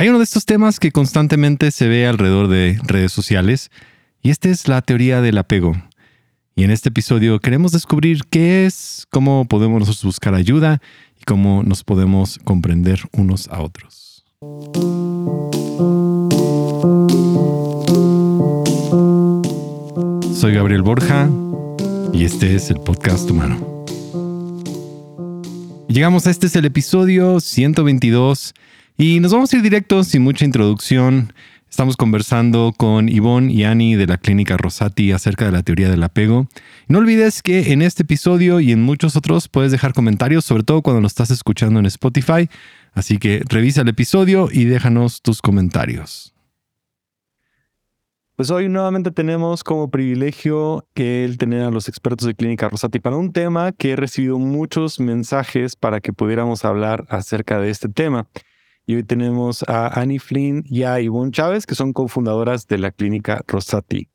Hay uno de estos temas que constantemente se ve alrededor de redes sociales y esta es la teoría del apego. Y en este episodio queremos descubrir qué es, cómo podemos buscar ayuda y cómo nos podemos comprender unos a otros. Soy Gabriel Borja y este es el podcast humano. Llegamos a este es el episodio 122 y nos vamos a ir directos sin mucha introducción. Estamos conversando con Ivonne y Ani de la Clínica Rosati acerca de la teoría del apego. No olvides que en este episodio y en muchos otros puedes dejar comentarios, sobre todo cuando lo estás escuchando en Spotify. Así que revisa el episodio y déjanos tus comentarios. Pues hoy nuevamente tenemos como privilegio que el tener a los expertos de Clínica Rosati para un tema que he recibido muchos mensajes para que pudiéramos hablar acerca de este tema. Y hoy tenemos a Annie Flynn y a Ivonne Chávez, que son cofundadoras de la clínica Rosati.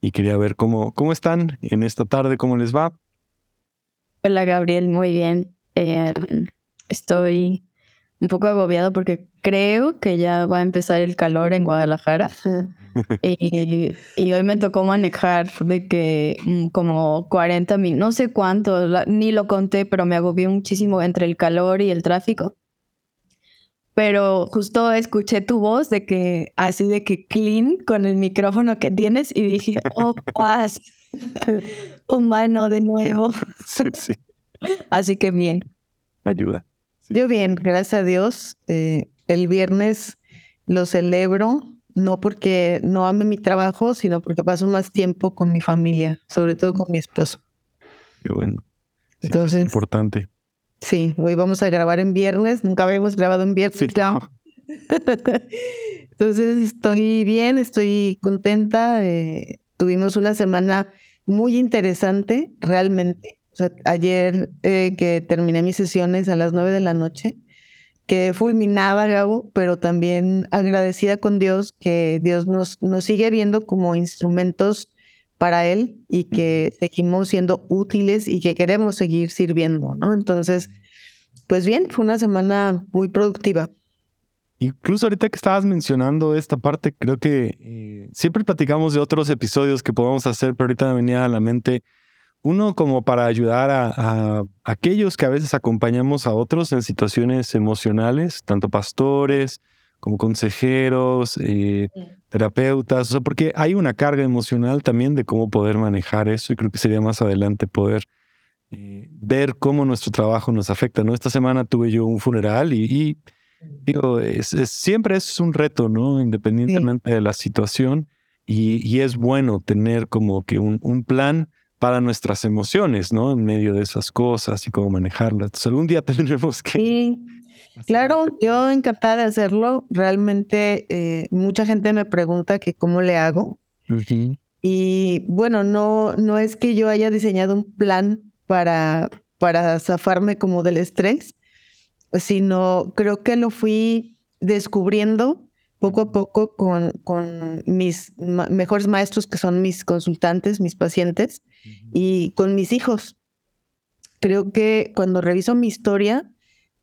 Y quería ver cómo, cómo están en esta tarde, cómo les va. Hola Gabriel, muy bien. Eh, estoy un poco agobiado porque creo que ya va a empezar el calor en Guadalajara. y, y, hoy me tocó manejar de que mm, como 40 mil, no sé cuánto, ni lo conté, pero me agobió muchísimo entre el calor y el tráfico pero justo escuché tu voz de que así de que clean con el micrófono que tienes y dije, oh, paz, humano de nuevo. Sí, Así que bien. Ayuda. Yo bien, gracias a Dios. Eh, el viernes lo celebro, no porque no ame mi trabajo, sino porque paso más tiempo con mi familia, sobre todo con mi esposo. Qué bueno. Entonces, es importante. Sí, hoy vamos a grabar en viernes, nunca habíamos grabado en viernes. Entonces estoy bien, estoy contenta. Eh, tuvimos una semana muy interesante, realmente. ayer eh, que terminé mis sesiones a las nueve de la noche, que fulminaba, Gabo, pero también agradecida con Dios que Dios nos, nos sigue viendo como instrumentos para Él y que seguimos siendo útiles y que queremos seguir sirviendo, ¿no? Entonces, pues bien, fue una semana muy productiva. Incluso ahorita que estabas mencionando esta parte, creo que eh, siempre platicamos de otros episodios que podemos hacer, pero ahorita me venía a la mente uno como para ayudar a, a, aquellos que a veces acompañamos a otros en situaciones emocionales, tanto pastores, como consejeros, eh, terapeutas, o sea, porque hay una carga emocional también de cómo poder manejar eso y creo que sería más adelante poder eh, ver cómo nuestro trabajo nos afecta, ¿no? Esta semana tuve yo un funeral y, digo, es, siempre es un reto, ¿no? Independientemente de la situación y, y, es bueno tener como que un, un plan para nuestras emociones, ¿no? En medio de esas cosas y cómo manejarlas. Entonces, algún día tendremos que... Claro, yo encantada de hacerlo. Realmente eh, mucha gente me pregunta que cómo le hago. Y bueno, no, no es que yo haya diseñado un plan para, para zafarme como del estrés, sino creo que lo fui descubriendo poco a poco con, con mis mejores maestros, que son mis consultantes, mis pacientes, y con mis hijos. Creo que cuando reviso mi historia,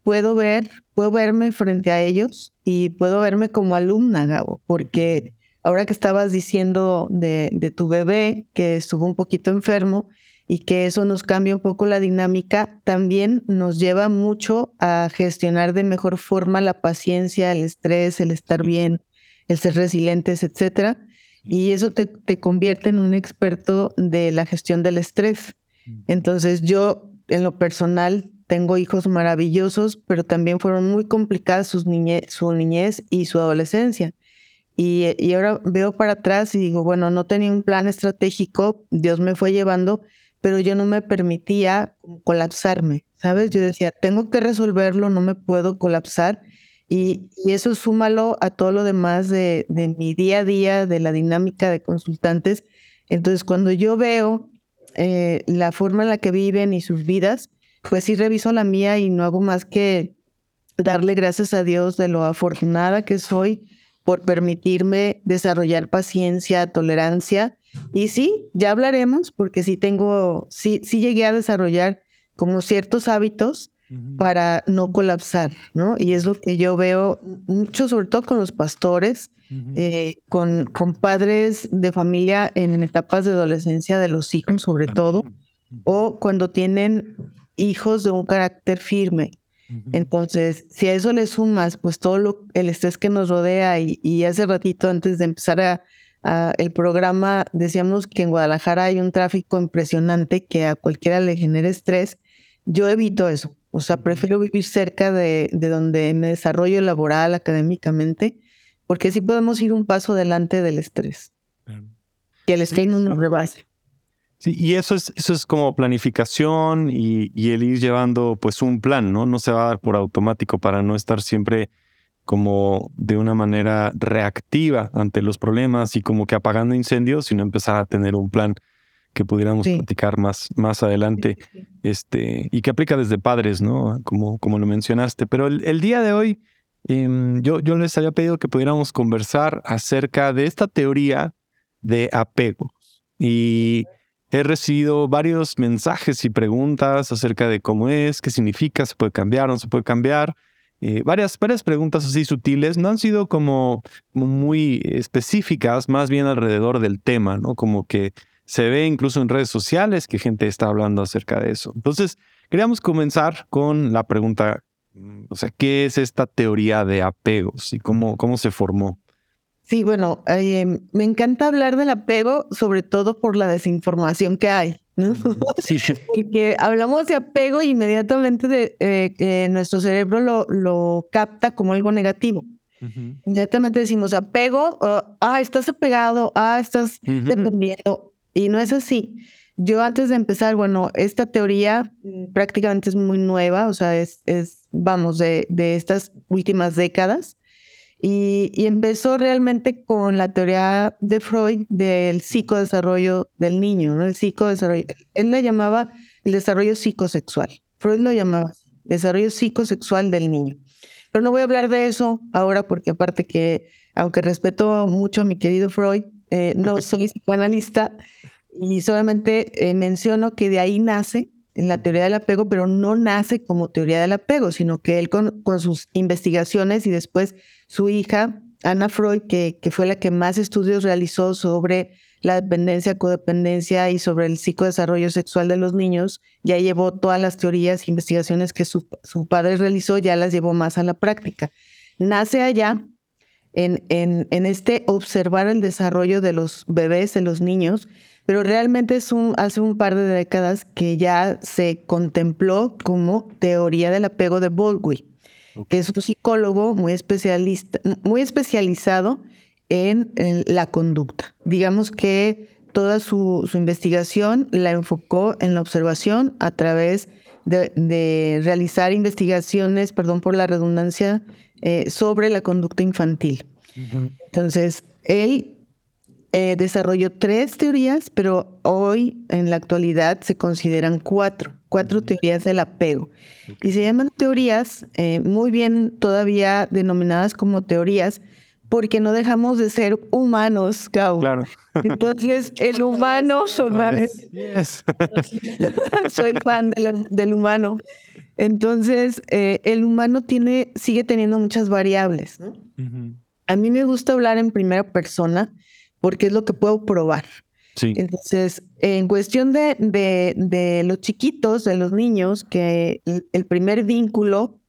puedo ver, puedo verme frente a ellos y puedo verme como alumna, Gabo, porque ahora que estabas diciendo de, de tu bebé que estuvo un poquito enfermo y que eso nos cambia un poco la dinámica, también nos lleva mucho a gestionar de mejor forma la paciencia, el estrés, el estar bien, el ser resilientes, etcétera. Y eso te, te convierte en un experto de la gestión del estrés. Mm. Entonces yo, en lo personal, tengo hijos maravillosos, pero también fueron muy complicadas sus su niñez y su adolescencia. Y, y, ahora veo para atrás y digo, bueno, no tenía un plan estratégico, Dios me fue llevando, pero yo no me permitía colapsarme, ¿sabes? Yo decía, tengo que resolverlo, no me puedo colapsar. Y, y eso súmalo a todo lo demás de, de mi día a día, de la dinámica de consultantes. Entonces, cuando yo veo eh, la forma en la que viven y sus vidas, pues sí reviso la mía y no hago más que darle gracias a Dios de lo afortunada que soy por permitirme desarrollar paciencia, tolerancia. Y sí, ya hablaremos, porque sí tengo, sí, sí llegué a desarrollar como ciertos hábitos para no colapsar, ¿no? Y es lo que yo veo mucho, sobre todo con los pastores, eh, con, con padres de familia en etapas de adolescencia de los hijos, sobre todo, o cuando tienen hijos de un carácter firme. Entonces, si a eso le sumas, pues todo lo, el estrés que nos rodea y, y hace ratito antes de empezar a, el programa decíamos que en Guadalajara hay un tráfico impresionante que a cualquiera le genera estrés. Yo evito eso. O sea, prefiero vivir cerca de, de donde me desarrollo laboral, académicamente, porque así podemos ir un paso delante del estrés. Que el estrés no nos rebase. Sí, y eso es, eso es como planificación y, y, el ir llevando pues un plan, ¿no? No se va a dar por automático para no estar siempre como de una manera reactiva ante los problemas y como que apagando incendios, sino empezar a tener un plan que pudiéramos platicar más, más adelante, este, y que aplica desde padres, ¿no? Como, como lo mencionaste. Pero el, día de hoy, em, yo, yo les había pedido que pudiéramos conversar acerca de esta teoría de apego. Y he recibido varios mensajes y preguntas acerca de cómo es, qué significa, se puede cambiar, no se puede cambiar. Eh, varias, varias preguntas así sutiles, no han sido como, muy específicas, más bien alrededor del tema, ¿no? Como que se ve incluso en redes sociales que gente está hablando acerca de eso. Entonces, queríamos comenzar con la pregunta, mm, o sea, ¿qué es esta teoría de apegos y cómo, cómo se formó? Sí, bueno, eh, me encanta hablar del apego, sobre todo por la desinformación que hay. Sí. que hablamos de apego inmediatamente de, eh, nuestro cerebro lo, lo, capta como algo negativo. Inmediatamente decimos apego, ah, estás apegado, ah, estás dependiendo. Y no es así. Yo antes de empezar, bueno, esta teoría mm, prácticamente es muy nueva, o sea, es, es vamos, de, de estas últimas décadas. Y, empezó realmente con la teoría de Freud del psicodesarrollo del niño, ¿no? El psicodesarrollo. Él le llamaba el desarrollo psicosexual. Freud lo llamaba desarrollo psicosexual del niño. Pero no voy a hablar de eso ahora porque aparte que, aunque respeto mucho a mi querido Freud, eh, no soy psicoanalista y solamente eh, menciono que de ahí nace en la teoría del apego, pero no nace como teoría del apego, sino que él con, sus investigaciones y después su hija, Ana Freud, que, que fue la que más estudios realizó sobre la dependencia, codependencia y sobre el psicodesarrollo sexual de los niños, ya llevó todas las teorías e investigaciones que su, su, padre realizó, ya las llevó más a la práctica. Nace allá en, en, en, este observar el desarrollo de los bebés, de los niños, pero realmente es un, hace un par de décadas que ya se contempló como teoría del apego de Baldwin que es un psicólogo muy, especialista, muy especializado en, la conducta. Digamos que toda su, investigación la enfocó en la observación a través de, realizar investigaciones, perdón por la redundancia, eh, sobre la conducta infantil. Entonces, él eh, desarrolló tres teorías, pero hoy en la actualidad se consideran cuatro cuatro teorías del apego. Y se llaman teorías eh, muy bien todavía denominadas como teorías porque no dejamos de ser humanos, Gau. Claro. Entonces, el humano, soy fan del, humano. Entonces, eh, el humano tiene, sigue teniendo muchas variables. A mí me gusta hablar en primera persona porque es lo que puedo probar. Entonces, en cuestión de, de, los chiquitos, de los niños, que el, primer vínculo,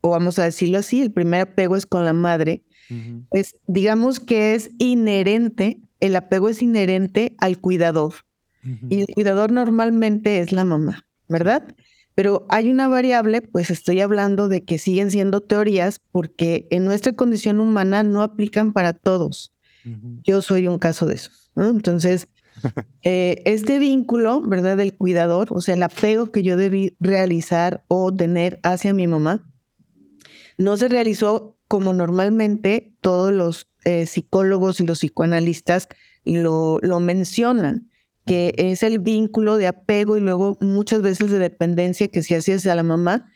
o vamos a decirlo así, el primer apego es con la madre, pues digamos que es inherente, el apego es inherente al cuidador. Y el cuidador normalmente es la mamá, ¿verdad? Pero hay una variable, pues estoy hablando de que siguen siendo teorías porque en nuestra condición humana no aplican para todos. Yo soy un caso de eso. Entonces, eh, este vínculo, ¿verdad? Del cuidador, o sea, el apego que yo debí realizar o tener hacia mi mamá, no se realizó como normalmente todos los eh, psicólogos y los psicoanalistas lo, lo mencionan, que es el vínculo de apego y luego muchas veces de dependencia que se hace hacia la mamá.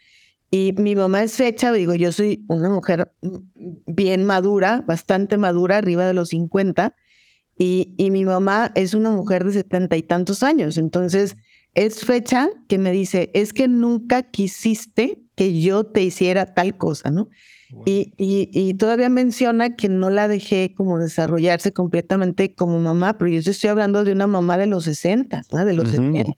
Y mi mamá es fecha, digo, yo soy una mujer bien madura, bastante madura, arriba de los 50, y, mi mamá es una mujer de setenta y tantos años. Entonces, es fecha que me dice, es que nunca quisiste que yo te hiciera tal cosa, ¿no? Y, y, todavía menciona que no la dejé como desarrollarse completamente como mamá, pero yo estoy hablando de una mamá de los 60, ¿no? de los 70.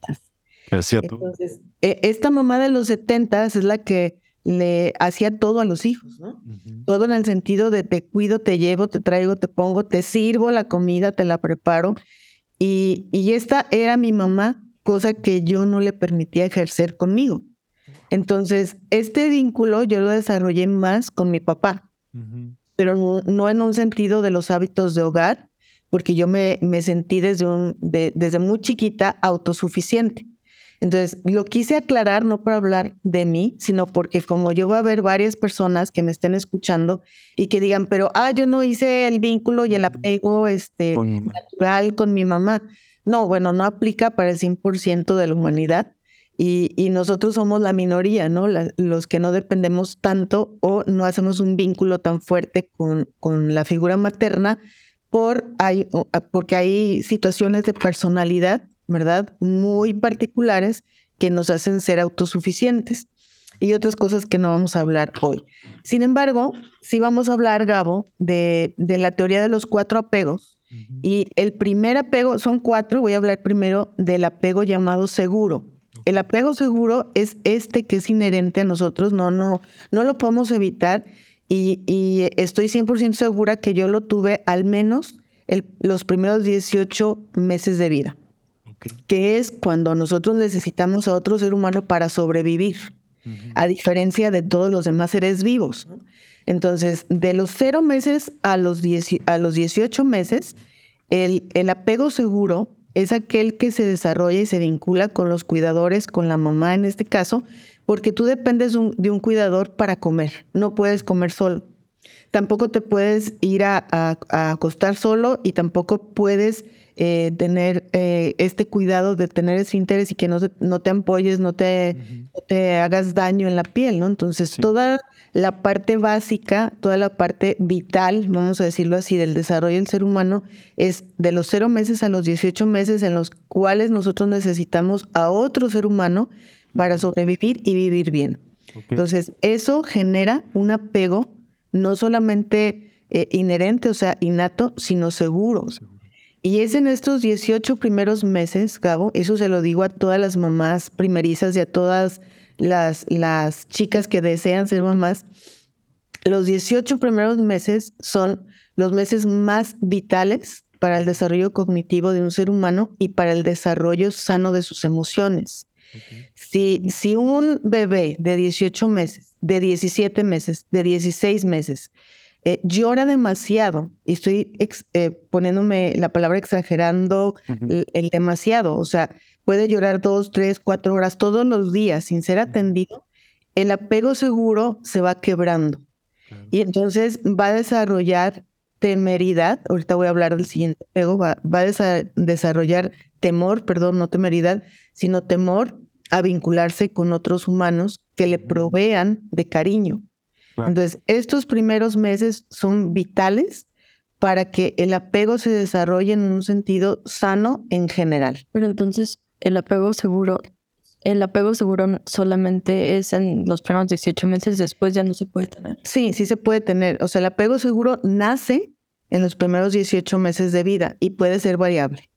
Entonces, e, esta mamá de los 70 es la que le hacía todo a los hijos, ¿no? Todo en el sentido de te cuido, te llevo, te traigo, te pongo, te sirvo la comida, te la preparo. Y, y esta era mi mamá, cosa que yo no le permitía ejercer conmigo. Entonces, este vínculo yo lo desarrollé más con mi papá, pero no, en un sentido de los hábitos de hogar, porque yo me, me sentí desde, un, desde muy chiquita autosuficiente. Entonces, lo quise aclarar no para hablar de mí, sino porque como yo voy a ver varias personas que me estén escuchando y que digan, pero, ah, yo no hice el vínculo y el apego este, natural con mi mamá. No, bueno, no aplica para el 100% de la humanidad y, nosotros somos la minoría, ¿no? los que no dependemos tanto o no hacemos un vínculo tan fuerte con, con la figura materna por, hay, porque hay situaciones de personalidad, ¿verdad? Muy particulares que nos hacen ser autosuficientes y otras cosas que no vamos a hablar hoy. Sin embargo, sí vamos a hablar, Gabo, de, de la teoría de los cuatro apegos. Y el primer apego, son cuatro, voy a hablar primero del apego llamado seguro. El apego seguro es este que es inherente a nosotros, no, no, no lo podemos evitar y, estoy 100% segura que yo lo tuve al menos los primeros 18 meses de vida, que es cuando nosotros necesitamos a otro ser humano para sobrevivir, a diferencia de todos los demás seres vivos. Entonces, de los cero meses a los, a los 18 meses, el, el apego seguro es aquel que se desarrolla y se vincula con los cuidadores, con la mamá en este caso, porque tú dependes de un, cuidador para comer, no puedes comer solo. Tampoco te puedes ir a, acostar solo y tampoco puedes eh, tener eh, este cuidado de tener ese interés y que no, no te ampolles, no te, te hagas daño en la piel, ¿no? Entonces, toda la parte básica, toda la parte vital, vamos a decirlo así, del desarrollo del ser humano es de los cero meses a los 18 meses en los cuales nosotros necesitamos a otro ser humano para sobrevivir y vivir bien. Entonces, eso genera un apego no solamente eh, inherente, o sea, innato, sino seguro. Y es en estos 18 primeros meses, Gabo, eso se lo digo a todas las mamás primerizas y a todas las, las chicas que desean ser mamás, los 18 primeros meses son los meses más vitales para el desarrollo cognitivo de un ser humano y para el desarrollo sano de sus emociones. Si, si un bebé de 18 meses, de 17 meses, de 16 meses, eh, llora demasiado, y estoy eh, poniéndome la palabra exagerando el, demasiado, o sea, puede llorar dos, tres, cuatro horas todos los días sin ser atendido, el apego seguro se va quebrando. Y entonces va a desarrollar temeridad, ahorita voy a hablar del siguiente apego, va, a desarrollar temor, perdón, no temeridad, sino temor a vincularse con otros humanos que le provean de cariño. Entonces, estos primeros meses son vitales para que el apego se desarrolle en un sentido sano en general. Pero entonces, el apego seguro, el apego seguro solamente es en los primeros 18 meses, después ya no se puede tener. Sí, sí se puede tener. O sea, el apego seguro nace en los primeros 18 meses de vida y puede ser variable.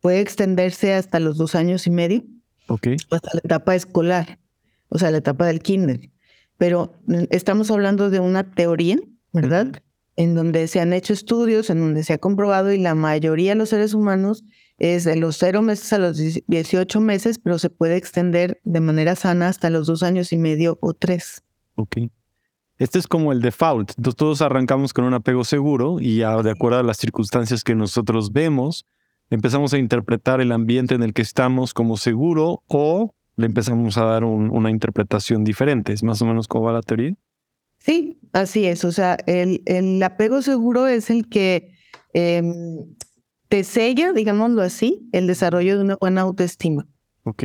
Puede extenderse hasta los dos años y medio. Ok. hasta la etapa escolar, o sea, la etapa del kinder. Pero estamos hablando de una teoría, ¿verdad? En donde se han hecho estudios, en donde se ha comprobado y la mayoría de los seres humanos es de los cero meses a los 18 meses, pero se puede extender de manera sana hasta los dos años y medio o tres. Ok. Este es como el default. Entonces todos arrancamos con un apego seguro y ya de acuerdo a las circunstancias que nosotros vemos, empezamos a interpretar el ambiente en el que estamos como seguro o le empezamos a dar una interpretación diferente. ¿Es más o menos como va la teoría? Sí, así es. O sea, el, el apego seguro es el que em, te sella, digámoslo así, el desarrollo de una buena autoestima. Ok.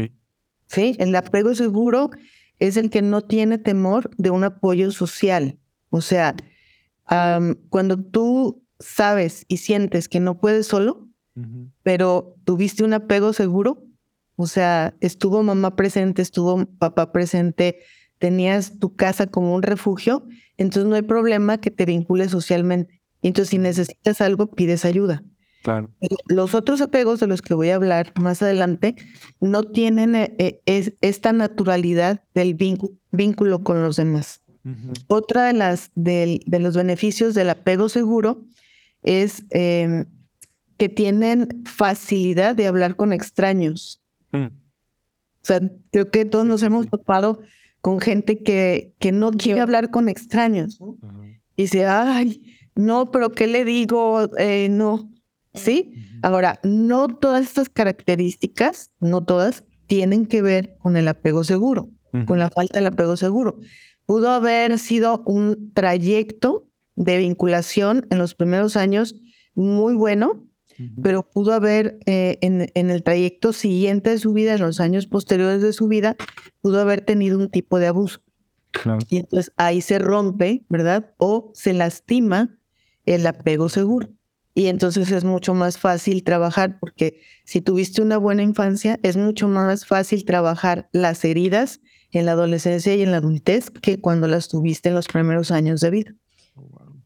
Sí, el apego seguro es el que no tiene temor de un apoyo social. O sea, cuando tú sabes y sientes que no puedes solo, pero tuviste un apego seguro, o sea, estuvo mamá presente, estuvo papá presente, tenías tu casa como un refugio, entonces no hay problema que te vincules socialmente. Entonces, si necesitas algo, pides ayuda. Claro. Los otros apegos de los que voy a hablar más adelante no tienen eh, eh, esta naturalidad del vínculo, con los demás. Otra de las de, los beneficios del apego seguro es em, que tienen facilidad de hablar con extraños. Mm. O sea, creo que todos nos hemos topado con gente que, que no quiere hablar con extraños. Y dice, ay, no, pero ¿qué le digo? Eh, no. ¿Sí? Ahora, no todas estas características, no todas, tienen que ver con el apego seguro, con la falta del apego seguro. Pudo haber sido un trayecto de vinculación en los primeros años muy bueno, pero pudo haber eh, en, en, el trayecto siguiente de su vida, en los años posteriores de su vida, pudo haber tenido un tipo de abuso. Y entonces ahí se rompe, ¿verdad? O se lastima el apego seguro. Y entonces es mucho más fácil trabajar, porque si tuviste una buena infancia, es mucho más fácil trabajar las heridas en la adolescencia y en la adultez que cuando las tuviste en los primeros años de vida.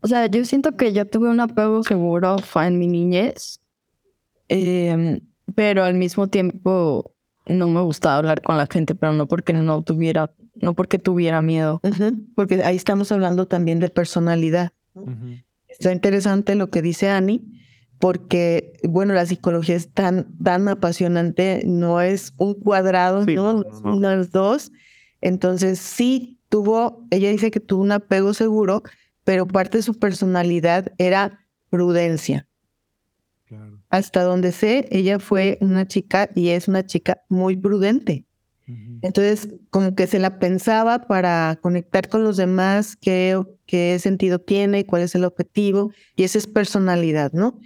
O sea, yo siento que yo tuve un apego seguro en mi niñez, Em, pero al mismo tiempo no me gustaba hablar con la gente, pero no porque no tuviera, no porque tuviera miedo. Porque ahí estamos hablando también de personalidad. Está interesante lo que dice Annie, porque, bueno, la psicología es tan, tan apasionante, no es un cuadrado, ¿no? Unas dos. Entonces, sí tuvo, ella dice que tuvo un apego seguro, pero parte de su personalidad era prudencia. Hasta donde sé, ella fue una chica y es una chica muy prudente. Entonces, como que se la pensaba para conectar con los demás, qué, qué sentido tiene, cuál es el objetivo, y esa es personalidad, ¿no?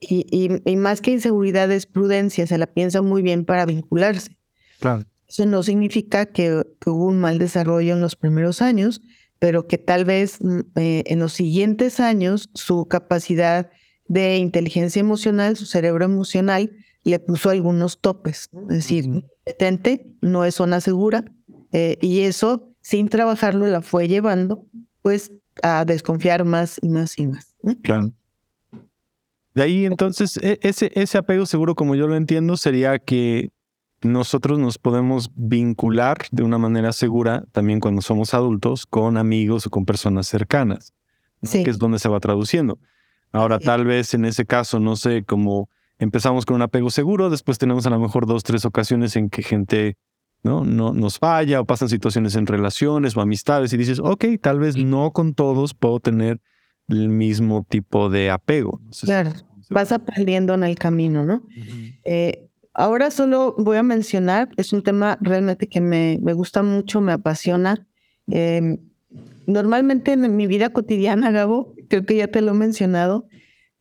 y, más que inseguridad es prudencia, se la piensa muy bien para vincularse. Claro. Eso no significa que, hubo un mal desarrollo en los primeros años, pero que tal vez mm, eh, en los siguientes años su capacidad de inteligencia emocional, su cerebro emocional, le puso algunos topes. Es decir, detente, no es zona segura. Eh, y eso, sin trabajarlo, la fue llevando pues a desconfiar más y más y más. Claro. De ahí entonces, e, ese, ese apego seguro, como yo lo entiendo, sería que nosotros nos podemos vincular de una manera segura también cuando somos adultos con amigos o con personas cercanas, sí. que es donde se va traduciendo. Ahora, tal vez en ese caso, no sé, como empezamos con un apego seguro, después tenemos a lo mejor dos, tres ocasiones en que gente ¿no? No, nos falla o pasan situaciones en relaciones o amistades y dices, ok, tal vez no con todos puedo tener el mismo tipo de apego. claro, vas aprendiendo en el camino, ¿no? Eh, ahora solo voy a mencionar, es un tema realmente que me, me gusta mucho, me apasiona. Eh, normalmente en mi vida cotidiana, Gabo, creo que ya te lo he mencionado,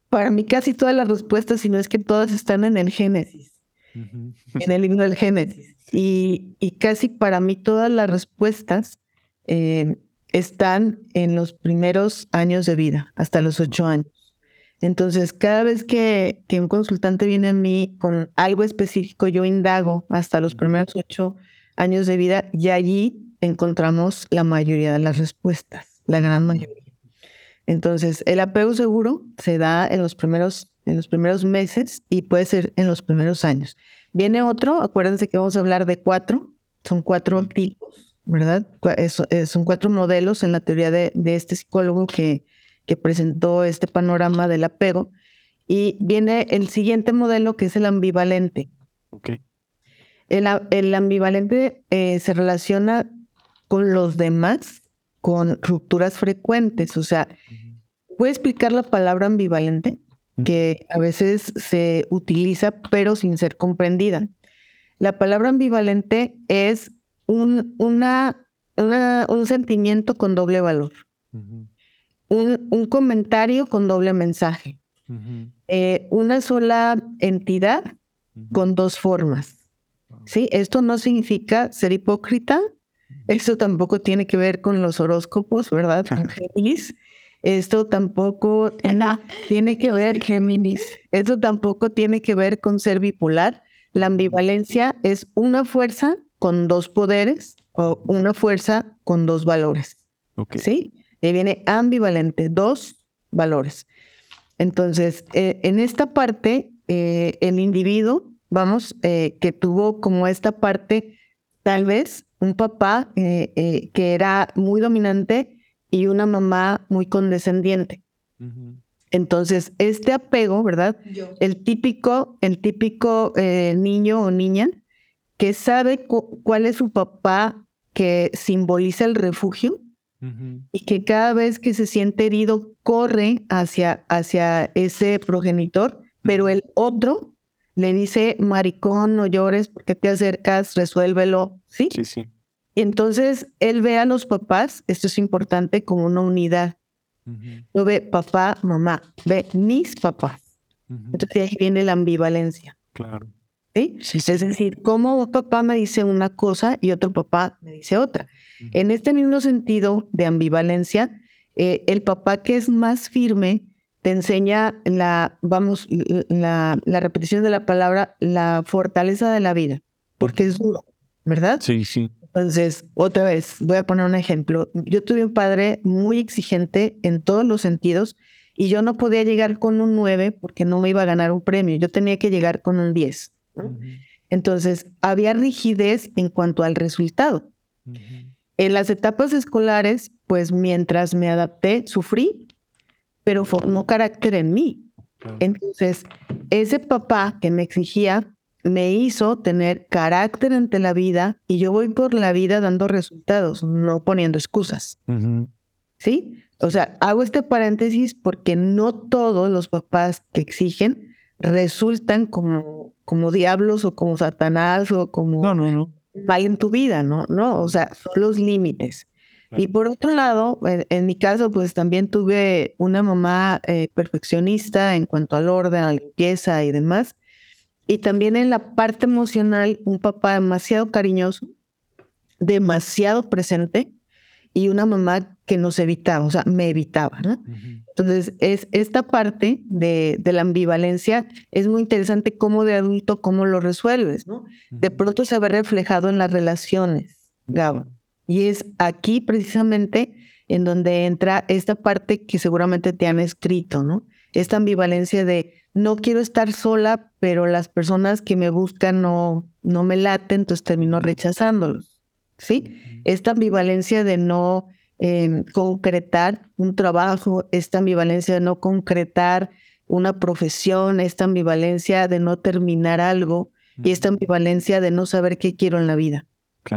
para mí casi todas las respuestas, si no es que todas están en el Génesis, en el libro del Génesis. Y, y, casi para mí todas las respuestas eh, están en los primeros años de vida, hasta los ocho años. Entonces, cada vez que, que, un consultante viene a mí con algo específico, yo indago hasta los primeros ocho años de vida y allí encontramos la mayoría de las respuestas, la gran mayoría. Entonces, el apego seguro se da en los primeros, en los primeros meses y puede ser en los primeros años. Viene otro, acuérdense que vamos a hablar de cuatro, son cuatro tipos, ¿verdad? Eh, son cuatro modelos en la teoría de, este psicólogo que, que presentó este panorama del apego. Y viene el siguiente modelo que es el ambivalente. Okay. El, el ambivalente eh, se relaciona con los demás con rupturas frecuentes. O sea, ¿puede explicar la palabra ambivalente? Que a veces se utiliza pero sin ser comprendida. La palabra ambivalente es un, una, un sentimiento con doble valor. un, comentario con doble mensaje. Eh, una sola entidad con dos formas. ¿Sí? Esto no significa ser hipócrita eso tampoco tiene que ver con los horóscopos, ¿verdad? Géminis. Esto tampoco tiene que ver, Géminis. Esto tampoco tiene que ver con ser bipolar. La ambivalencia es una fuerza con dos poderes o una fuerza con dos valores. ¿Sí? Y viene ambivalente, dos valores. Entonces, eh, en esta parte, eh, el individuo, vamos, eh, que tuvo como esta parte, tal vez un papá que era muy dominante y una mamá muy condescendiente. Entonces, este apego, ¿verdad? El típico, el típico niño o niña que sabe cuál es su papá que simboliza el refugio y que cada vez que se siente herido corre hacia, hacia ese progenitor, pero el otro le dice, maricón, no llores porque te acercas, resuélvelo, ¿sí? Sí, sí. Y entonces él ve a los papás, esto es importante, como una unidad. No ve papá, mamá, ve mis papás. Entonces ahí viene la ambivalencia. Claro. ¿Sí? Es decir, como un papá me dice una cosa y otro papá me dice otra. En este mismo sentido de ambivalencia, eh, el papá que es más firme te enseña la, vamos, la, la, repetición de la palabra, la fortaleza de la vida, porque es duro, ¿verdad? Sí, sí. Entonces, otra vez, voy a poner un ejemplo. Yo tuve un padre muy exigente en todos los sentidos y yo no podía llegar con un 9 porque no me iba a ganar un premio, yo tenía que llegar con un 10. Entonces, había rigidez en cuanto al resultado. En las etapas escolares, pues mientras me adapté, sufrí, pero formó carácter en mí. Entonces, ese papá que me exigía me hizo tener carácter ante la vida y yo voy por la vida dando resultados, no poniendo excusas. ¿Sí? O sea, hago este paréntesis porque no todos los papás que exigen resultan como, como diablos o como Satanás o como... No, no, no en tu vida, ¿no? No, o sea, son los límites. Y por otro lado, en, mi caso, pues también tuve una mamá eh, perfeccionista en cuanto al orden, a la limpieza y demás. Y también en la parte emocional, un papá demasiado cariñoso, demasiado presente y una mamá que nos evitaba, o sea, me evitaba. ¿no? Entonces, es esta parte de, de, la ambivalencia es muy interesante cómo de adulto, cómo lo resuelves, ¿no? De pronto se ve reflejado en las relaciones, Gabo. Y es aquí precisamente en donde entra esta parte que seguramente te han escrito, ¿no? Esta ambivalencia de no quiero estar sola, pero las personas que me buscan no, no me laten, entonces termino rechazándolos. ¿sí? Esta ambivalencia de no em, concretar un trabajo, esta ambivalencia de no concretar una profesión, esta ambivalencia de no terminar algo y esta ambivalencia de no saber qué quiero en la vida.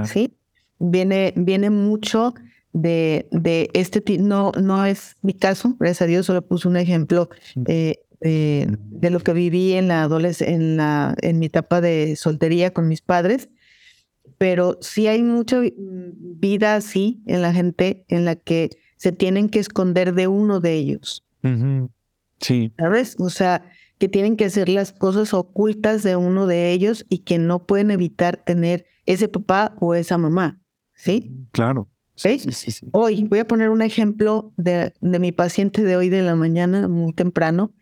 ¿Sí? Viene, viene mucho de, de este tipo, no, no es mi caso, gracias a Dios, solo puse un ejemplo eh, de lo que viví en la en la, en mi etapa de soltería con mis padres, pero sí hay mucha vida así en la gente en la que se tienen que esconder de uno de ellos. Sí. ¿Sabes? O sea, que tienen que hacer las cosas ocultas de uno de ellos y que no pueden evitar tener ese papá o esa mamá. ¿Sí? Claro. ¿Sí? Hoy voy a poner un ejemplo de, de, mi paciente de hoy de la mañana, muy temprano.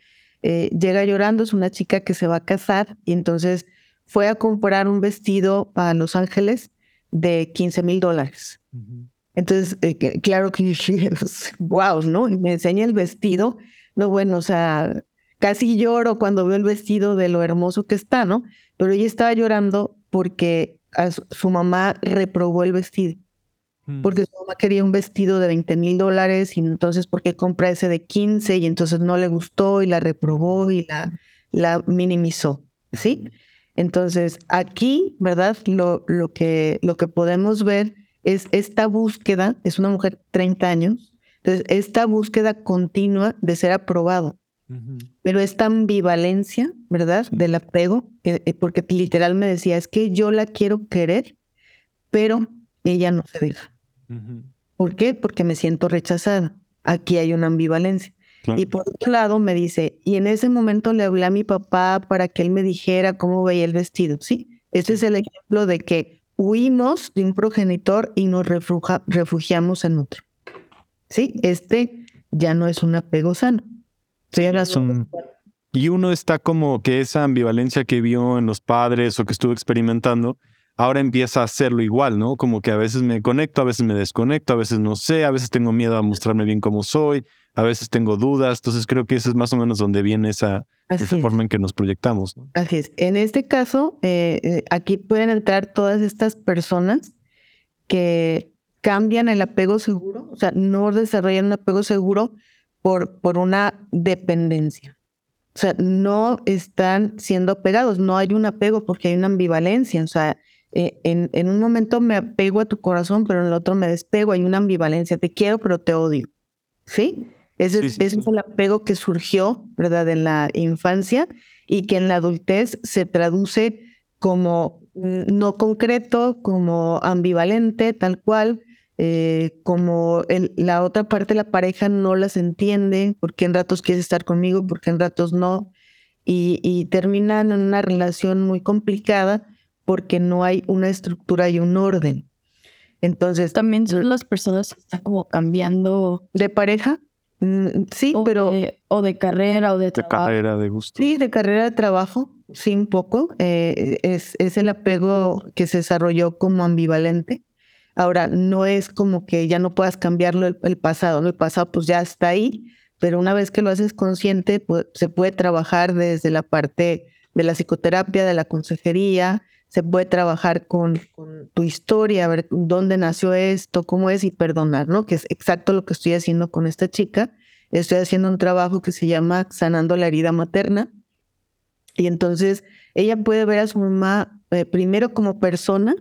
Eh, llega llorando, es una chica que se va a casar y entonces fue a comprar un vestido a Los Ángeles de 15 mil dólares. Entonces, eh, claro que wow, ¿no? Y me enseña el vestido. No, bueno, o sea, casi lloro cuando veo el vestido de lo hermoso que está, ¿no? Pero ella estaba llorando porque su, mamá reprobó el vestido. Mm. Porque su mamá quería un vestido de 20 mil dólares y entonces, ¿por qué compra ese de 15? Y entonces no le gustó y la reprobó y la, la minimizó, ¿sí? Entonces, aquí, ¿verdad? Lo, lo, que, lo que podemos ver es esta búsqueda, es una mujer 30 años, entonces esta búsqueda continua de ser aprobado. Pero esta ambivalencia, ¿verdad? Del apego, eh, eh, porque literal me decía, es que yo la quiero querer, pero ella no se deja. ¿Por qué? Porque me siento rechazada. Aquí hay una ambivalencia. Y por otro lado me dice, y en ese momento le hablé a mi papá para que él me dijera cómo veía el vestido. Sí, este es el ejemplo de que huimos de un progenitor y nos refugiamos en otro. Sí, este ya no es un apego sano. Y uno está como que esa ambivalencia que vio en los padres o que estuvo experimentando, ahora empieza a hacerlo igual, ¿no? Como que a veces me conecto, a veces me desconecto, a veces no sé, a veces tengo miedo a mostrarme bien como soy, a veces tengo dudas, entonces creo que eso es más o menos donde viene esa, forma en que nos proyectamos. ¿no? Así es. En este caso, eh, eh, aquí pueden entrar todas estas personas que cambian el apego seguro, o sea, no desarrollan un apego seguro por, por una dependencia. O sea, no están siendo apegados, no hay un apego porque hay una ambivalencia. O sea, eh, en, en, un momento me apego a tu corazón, pero en el otro me despego, hay una ambivalencia, te quiero, pero te odio. ¿Sí? Ese, es el apego que surgió, ¿verdad?, en la infancia y que en la adultez se traduce como no concreto, como ambivalente, tal cual, eh, como la otra parte de la pareja no las entiende, porque en ratos quieres estar conmigo, porque en ratos no, y, y, terminan en una relación muy complicada porque no hay una estructura y un orden. Entonces. También son las personas que están como cambiando. ¿De pareja? Mm, sí, pero. o de carrera o de, de carrera, de gusto. Sí, de carrera de trabajo, sí, un poco. Eh, es, es el apego que se desarrolló como ambivalente. Ahora, no es como que ya no puedas cambiarlo el, pasado, ¿no? El pasado pues ya está ahí, pero una vez que lo haces consciente, pues, se puede trabajar desde la parte de la psicoterapia, de la consejería, se puede trabajar con, tu historia, ver dónde nació esto, cómo es y perdonar, ¿no? Que es exacto lo que estoy haciendo con esta chica. Estoy haciendo un trabajo que se llama Sanando la herida materna. Y entonces ella puede ver a su mamá eh, primero como persona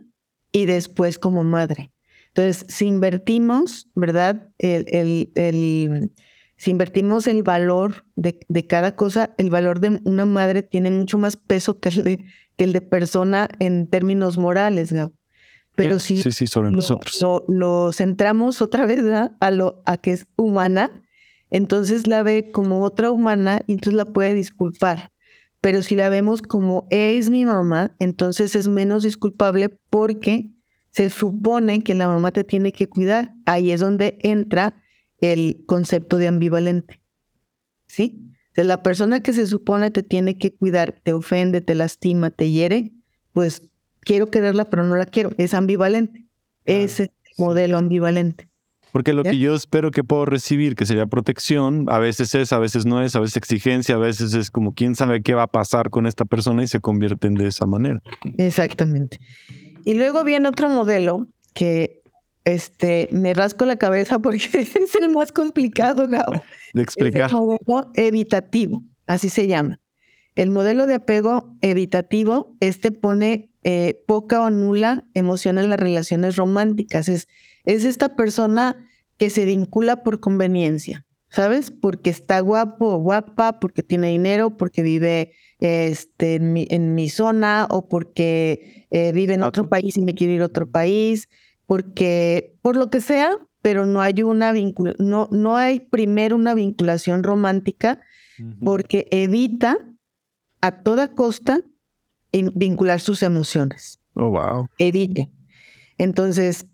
y después como madre. Entonces, si invertimos, ¿verdad? El, el, si invertimos el valor de, de, cada cosa, el valor de una madre tiene mucho más peso que el de, el de persona en términos morales, Gab. Pero si sí, sí, sobre lo, nosotros. Lo, centramos otra vez a lo a que es humana, entonces la ve como otra humana y entonces la puede disculpar. Pero si la vemos como es mi mamá, entonces es menos disculpable porque se supone que la mamá te tiene que cuidar. Ahí es donde entra el concepto de ambivalente. ¿Sí? Entonces, la persona que se supone te tiene que cuidar, te ofende, te lastima, te hiere, pues quiero quererla, pero no la quiero. Es ambivalente. Ese modelo ambivalente. Porque lo que yo espero que puedo recibir, que sería protección, a veces es, a veces no es, a veces exigencia, a veces es como quién sabe qué va a pasar con esta persona y se convierten de esa manera. Exactamente. Y luego viene otro modelo que este, me rasco la cabeza porque es el más complicado, De explicar. el modelo evitativo, así se llama. El modelo de apego evitativo, este pone eh, poca o nula emoción en las relaciones románticas. Es es esta persona que se vincula por conveniencia, ¿sabes? Porque está guapo o guapa, porque tiene dinero, porque vive este, en, mi, zona o porque eh, vive en otro país y me quiere ir a otro país, porque por lo que sea, pero no hay una no, no hay primero una vinculación romántica porque evita a toda costa vincular sus emociones. Oh, wow. Evite. Entonces,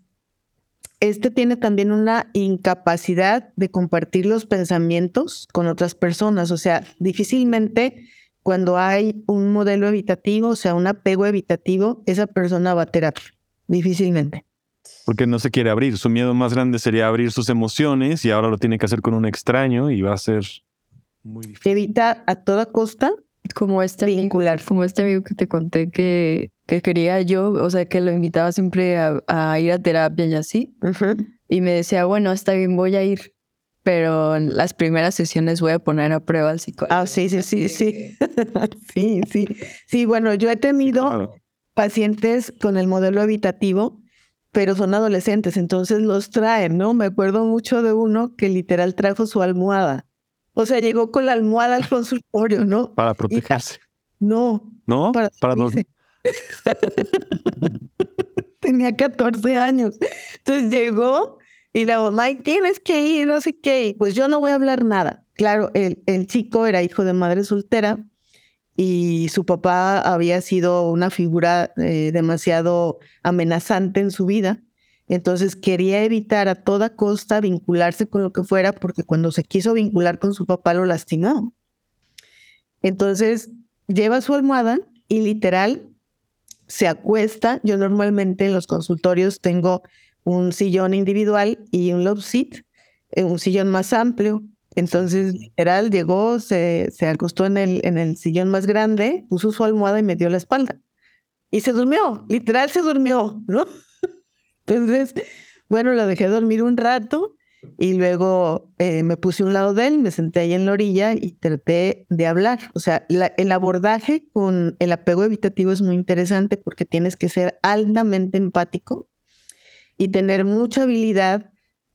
este tiene también una incapacidad de compartir los pensamientos con otras personas. O sea, difícilmente cuando hay un modelo evitativo, o sea, un apego evitativo, esa persona va a terapia. Difícilmente. Porque no se quiere abrir. Su miedo más grande sería abrir sus emociones y ahora lo tiene que hacer con un extraño y va a ser muy difícil. Evita a toda costa como este vincular, como este amigo que te conté que que quería yo, o sea, que lo invitaba siempre a, ir a terapia y así. Y me decía, bueno, está bien, voy a ir, pero en las primeras sesiones voy a poner a prueba al psicólogo. Ah, sí, sí, sí, sí. sí, sí. Sí, bueno, yo he tenido pacientes con el modelo habitativo, pero son adolescentes, entonces los traen, ¿no? Me acuerdo mucho de uno que literal trajo su almohada. O sea, llegó con la almohada al consultorio, ¿no? Para protegerse. no. ¿No? Para, para Tenía 14 años. Entonces llegó y la mamá, tienes que ir, no sé qué. Pues yo no voy a hablar nada. Claro, el, el chico era hijo de madre soltera y su papá había sido una figura eh, demasiado amenazante en su vida. Entonces quería evitar a toda costa vincularse con lo que fuera porque cuando se quiso vincular con su papá lo lastimó. Entonces lleva su almohada y literal se acuesta. Yo normalmente en los consultorios tengo un sillón individual y un love seat, eh, un sillón más amplio. Entonces, literal, llegó, se, se acostó en el, en el sillón más grande, puso su almohada y me dio la espalda. Y se durmió, literal se durmió, ¿no? Entonces, bueno, lo dejé dormir un rato y luego eh, me puse a un lado de él, me senté ahí en la orilla y traté de hablar. O sea, el abordaje con el apego evitativo es muy interesante porque tienes que ser altamente empático y tener mucha habilidad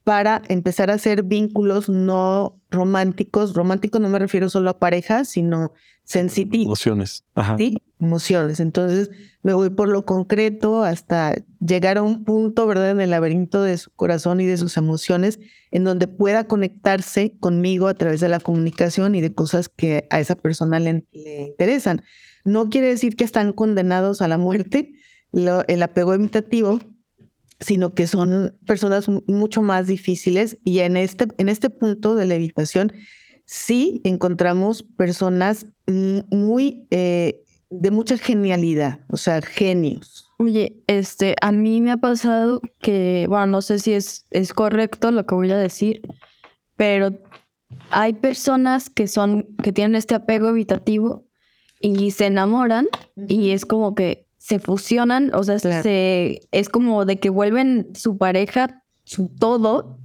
para empezar a hacer vínculos no románticos. Románticos no me refiero solo a parejas, sino sensitivos. Emociones. Ajá. Sí, emociones. Entonces me voy por lo concreto hasta llegar a un punto, ¿verdad?, en el laberinto de su corazón y de sus emociones, en donde pueda conectarse conmigo a través de la comunicación y de cosas que a esa persona le, interesan. No quiere decir que están condenados a la muerte. el apego imitativo sino que son personas mucho más difíciles y en este, en este punto de la evitación sí encontramos personas muy eh, de mucha genialidad, o sea, genios. Oye, este, a mí me ha pasado que, bueno, no sé si es, es correcto lo que voy a decir, pero hay personas que son, que tienen este apego evitativo y se enamoran y es como que se fusionan, o sea, se, es como de que vuelven su pareja su todo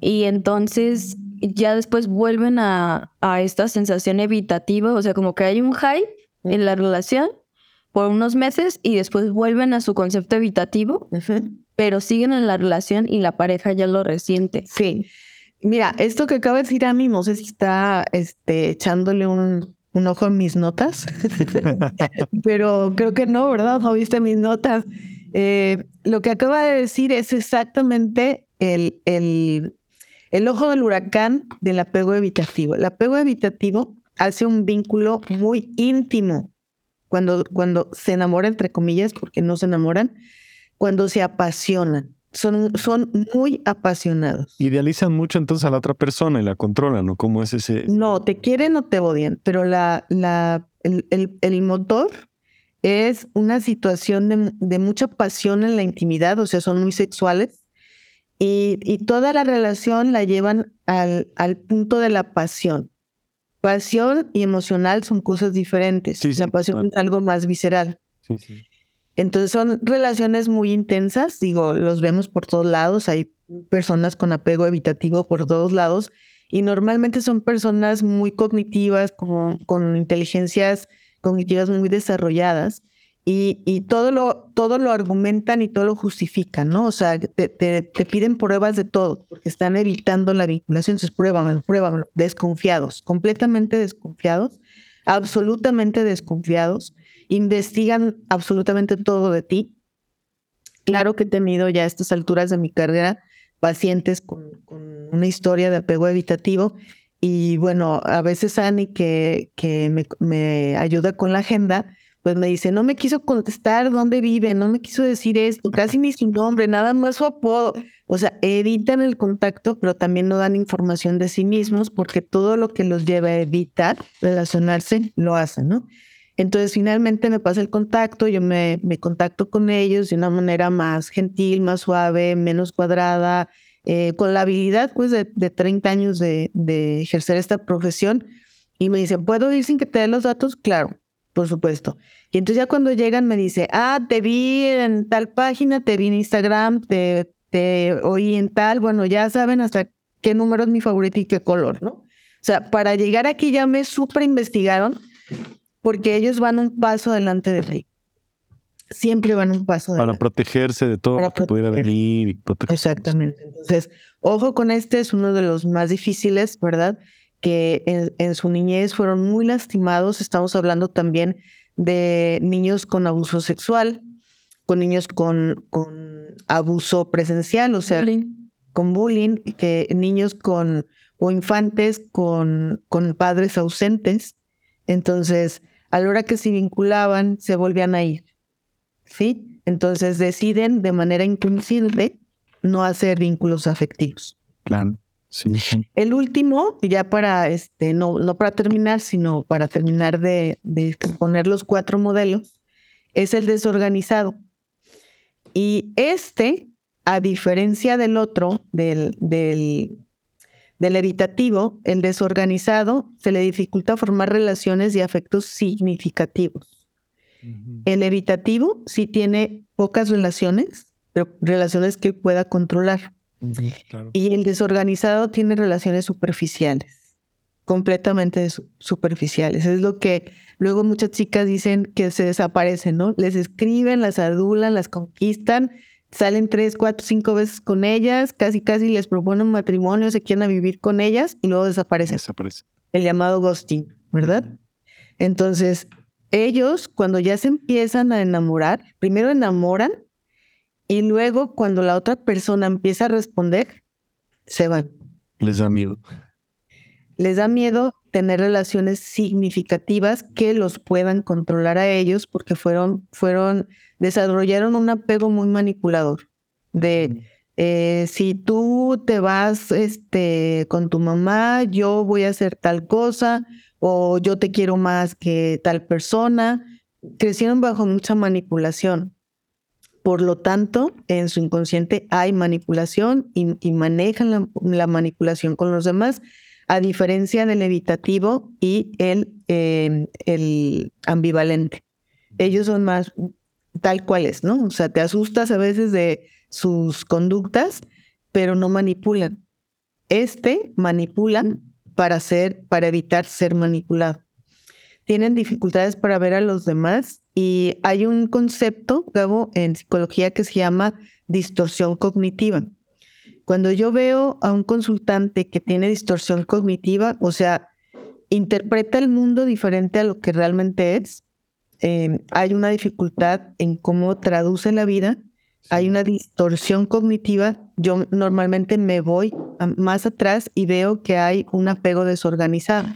y entonces ya después vuelven a, a, esta sensación evitativa, o sea, como que hay un high en la relación por unos meses y después vuelven a su concepto evitativo, pero siguen en la relación y la pareja ya lo resiente. Sí. Mira, esto que acaba de decir a mí, no sé si está este, echándole un, un ojo en mis notas, pero creo que no, ¿verdad? No viste mis notas. Eh, lo que acaba de decir es exactamente el, el, el ojo del huracán del apego evitativo. El apego evitativo hace un vínculo muy íntimo cuando, cuando se enamoran, entre comillas, porque no se enamoran, cuando se apasionan son, son muy apasionados. Idealizan mucho entonces a la otra persona y la controlan, ¿no? ¿Cómo es ese? No, te quieren o te odian, pero la, la, el, el, motor es una situación de, de, mucha pasión en la intimidad, o sea, son muy sexuales y, y toda la relación la llevan al, al, punto de la pasión. Pasión y emocional son cosas diferentes. la pasión es algo más visceral. Sí, sí. Entonces son relaciones muy intensas, digo, los vemos por todos lados, hay personas con apego evitativo por todos lados y normalmente son personas muy cognitivas, con, con inteligencias cognitivas muy desarrollalladas y, y, todo, lo, todo lo argumentan y todo lo justifican, ¿no? O sea, te, te, piden pruebas de todo porque están evitando la vinculación, entonces pruébamelo, pruébamelo, desconfiados, completamente desconfiados, absolutamente desconfiados investigan absolutamente todo de ti. Claro que he tenido ya a estas alturas de mi carrera pacientes con, una historia de apego evitativo y bueno, a veces que, que me, me, ayuda con la agenda, pues me dice, no me quiso contestar dónde vive, no me quiso decir esto, casi ni su nombre, nada más su apodo. O sea, evitan el contacto, pero también no dan información de sí mismos porque todo lo que los lleva a evitar relacionarse lo hacen, ¿no? Entonces finalmente me pasa el contacto, yo me, contacto con ellos de una manera más gentil, más suave, menos cuadrada, eh, con la habilidad pues de, de 30 años de, ejercer esta profesión. Y me dicen, ¿puedo ir sin que te den los datos? Claro, por supuesto. Y entonces ya cuando llegan me dice, ah, te vi en tal página, te vi en Instagram, te, oí en tal, bueno, ya saben hasta qué número es mi favorito y qué color, ¿no? O sea, para llegar aquí ya me súper investigaron porque ellos van un paso adelante de ti. Siempre van un paso adelante. Para protegerse de todo lo que pudiera venir. Y Exactamente. Entonces, ojo con este, es uno de los más difíciles, ¿verdad? Que en, su niñez fueron muy lastimados. Estamos hablando también de niños con abuso sexual, con niños con, con abuso presencial, o sea, con bullying, que niños con o infantes con, con padres ausentes. Entonces, a la hora que se vinculaban, se volvían a ir. ¿Sí? Entonces deciden de manera inconsciente no hacer vínculos afectivos. Claro. Sí. El último, ya para este, no, no para terminar, sino para terminar de, de poner los cuatro modelos, es el desorganizado. Y este, a diferencia del otro, del, del, del evitativo, el desorganizado se le dificulta formar relaciones y afectos significativos. El evitativo sí tiene pocas relaciones, pero relaciones que pueda controlar. Y el desorganizado tiene relaciones superficiales, completamente superficiales. Es lo que luego muchas chicas dicen que se desaparecen, ¿no? Les escriben, las adulan, las conquistan, salen tres, cuatro, cinco veces con ellas, casi, casi les proponen matrimonio, se quieren vivir con ellas y luego desaparecen. Desaparece. El llamado ghosting, ¿verdad? Entonces, ellos cuando ya se empiezan a enamorar, primero enamoran y luego, cuando la otra persona empieza a responder, se van. Les da miedo. Les da miedo tener relaciones significativas que los puedan controlar a ellos porque fueron, fueron, desarrollaron un apego muy manipulador. De eh, si tú te vas este, con tu mamá, yo voy a hacer tal cosa, o yo te quiero más que tal persona. Crecieron bajo mucha manipulación. Por lo tanto, en su inconsciente hay manipulación y, manejan la, manipulación con los demás, a diferencia del evitativo y el, em, el ambivalente. Ellos son más tal cuales, ¿no? O sea, te asustas a veces de sus conductas, pero no manipulan. Este manipula para ser, para evitar ser manipulado tienen dificultades para ver a los demás y hay un concepto, Gabo, en psicología que se llama distorsión cognitiva. Cuando yo veo a un consultante que tiene distorsión cognitiva, o sea, interpreta el mundo diferente a lo que realmente es, eh, hay una dificultad en cómo traduce la vida, hay una distorsión cognitiva, yo normalmente me voy más atrás y veo que hay un apego desorganizado.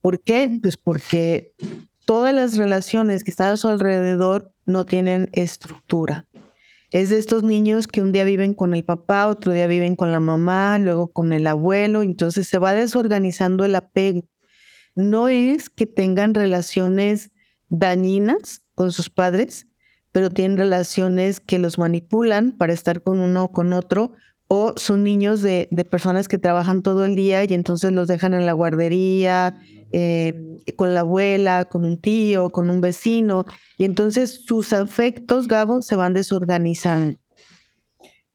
¿Por qué? Pues porque todas las relaciones que están a su alrededor no tienen estructura. Es de estos niños que un día viven con el papá, otro día viven con la mamá, luego con el abuelo, entonces se va desorganizando el apego. No es que tengan relaciones dañinas con sus padres, pero tienen relaciones que los manipulan para estar con uno o con otro, o son niños de, de personas que trabajan todo el día y entonces los dejan en la guardería, eh, con la abuela, con un tío, con un vecino, y entonces sus afectos, Gabo, se van desorganizando.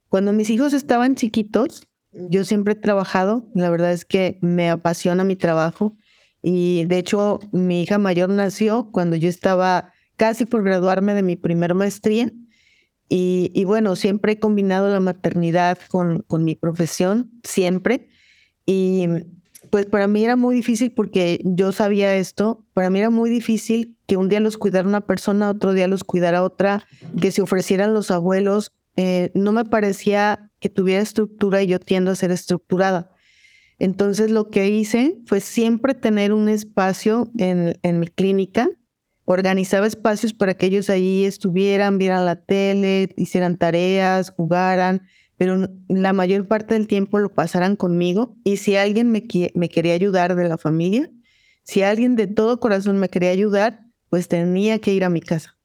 Cuando mis hijos estaban chiquitos, yo siempre he trabajado, la verdad es que me apasiona mi trabajo, y de hecho mi hija mayor nació cuando yo estaba casi por graduarme de mi primer maestría, y, y bueno, siempre he combinado la maternidad con, con mi profesión, siempre, y pues para mí era muy difícil porque yo sabía esto. Para mí era muy difícil que un día los cuidara una persona, otro día los cuidara otra, que se ofrecieran los abuelos. Eh, no me parecía que tuviera estructura y yo tiendo a ser estructurada. Entonces lo que hice fue siempre tener un espacio en, en mi clínica. Organizaba espacios para que ellos allí estuvieran, vieran la tele, hicieran tareas, jugaran pero la mayor parte del tiempo lo pasarán conmigo. Y si alguien me, me quería ayudar de la familia, si alguien de todo corazón me quería ayudar, pues tenía que ir a mi casa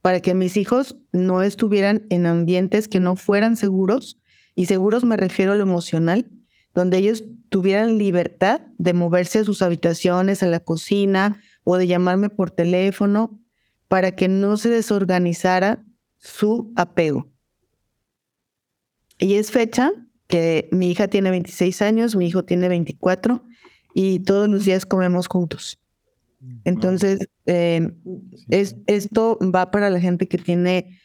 para que mis hijos no estuvieran en ambientes que no fueran seguros. Y seguros me refiero a lo emocional, donde ellos tuvieran libertad de moverse a sus habitaciones, a la cocina o de llamarme por teléfono para que no se desorganizara su apego. Y es fecha que mi hija tiene 26 años, mi hijo tiene 24 y todos los días comemos juntos. Entonces, em, es, esto va para la gente que tiene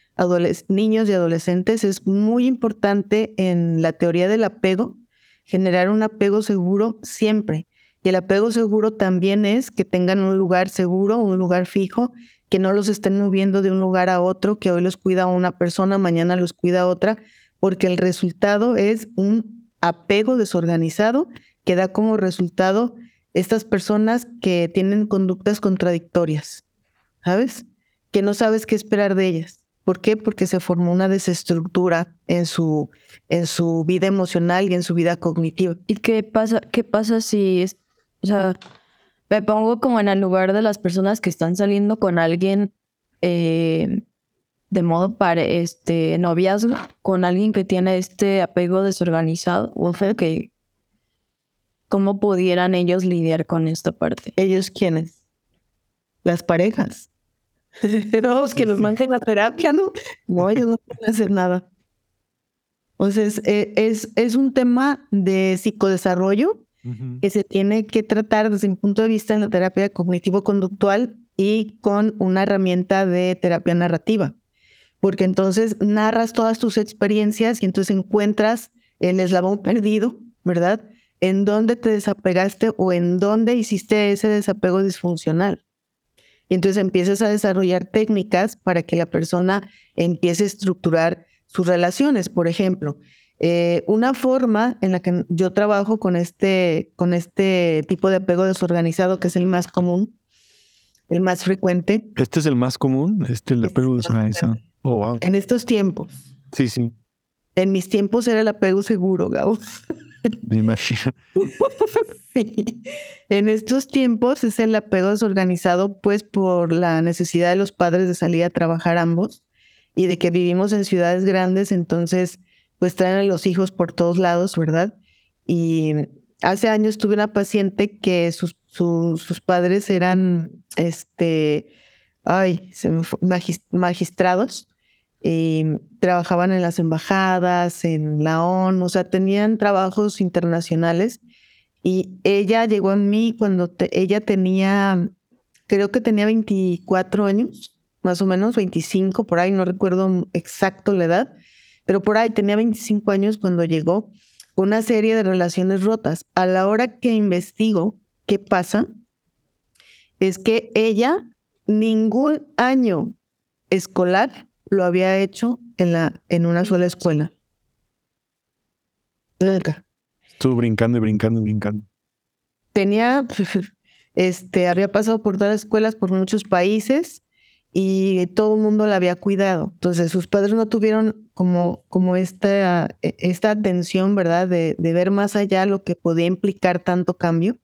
niños y adolescentes. Es muy importante en la teoría del apego generar un apego seguro siempre. Y el apego seguro también es que tengan un lugar seguro, un lugar fijo, que no los estén moviendo de un lugar a otro, que hoy los cuida una persona, mañana los cuida otra, porque el resultado es un apego desorganizado que da como resultado estas personas que tienen conductas contradictorias, ¿sabes? Que no sabes qué esperar de ellas. ¿Por qué? Porque se formó una desestructura en su, en su vida emocional y en su vida cognitiva. ¿Y qué pasa, qué pasa si, es, o sea, me pongo como en el lugar de las personas que están saliendo con alguien eh, de modo para este noviazgo con alguien que tiene este apego desorganizado o que cómo pudieran ellos lidiar con esta parte. ¿Ellos quiénes? Las parejas. Los que nos manden la terapia, ¿no? No, ellos no pueden hacer nada. Entonces, eh, es, es un tema de psicodesarrollo que se tiene que tratar desde mi punto de vista en la terapia cognitivo-conductual y con una herramienta de terapia narrativa. Porque entonces narras todas tus experiencias y entonces encuentras el eslabón perdido, ¿verdad? En dónde te desapegaste o en dónde hiciste ese desapego disfuncional. Y entonces empiezas a desarrollar técnicas para que la persona empiece a estructurar sus relaciones. Por ejemplo, eh, una forma en la que yo trabajo con este, con este tipo de apego desorganizado, que es el más común, el más frecuente. ¿Este es el más común? ¿Este el apego desorganizado? Oh, wow. En estos tiempos. Sí, sí. En mis tiempos era el apego seguro, Gabo. Me imagino. En estos tiempos es el apego desorganizado, pues por la necesidad de los padres de salir a trabajar ambos y de que vivimos en ciudades grandes, entonces pues traen a los hijos por todos lados, ¿verdad? Y hace años tuve una paciente que sus, sus, padres eran, este, ay, magistrados y trabajaban en las embajadas, en la ONU, o sea, tenían trabajos internacionales. Y ella llegó a mí cuando ella tenía, creo que tenía 24 años, más o menos, 25, por ahí, no recuerdo exacto la edad pero por ahí tenía 25 años cuando llegó una serie de relaciones rotas. A la hora que investigo qué pasa, es que ella ningún año escolar lo había hecho en, la, en una sola escuela. Estuvo brincando y brincando y brincando. Tenía, este, había pasado por todas las escuelas, por muchos países, y todo el mundo la había cuidado. Entonces sus padres no tuvieron como, como esta, e, esta atención, ¿verdad? De, de ver más allá lo que podía implicar tanto cambio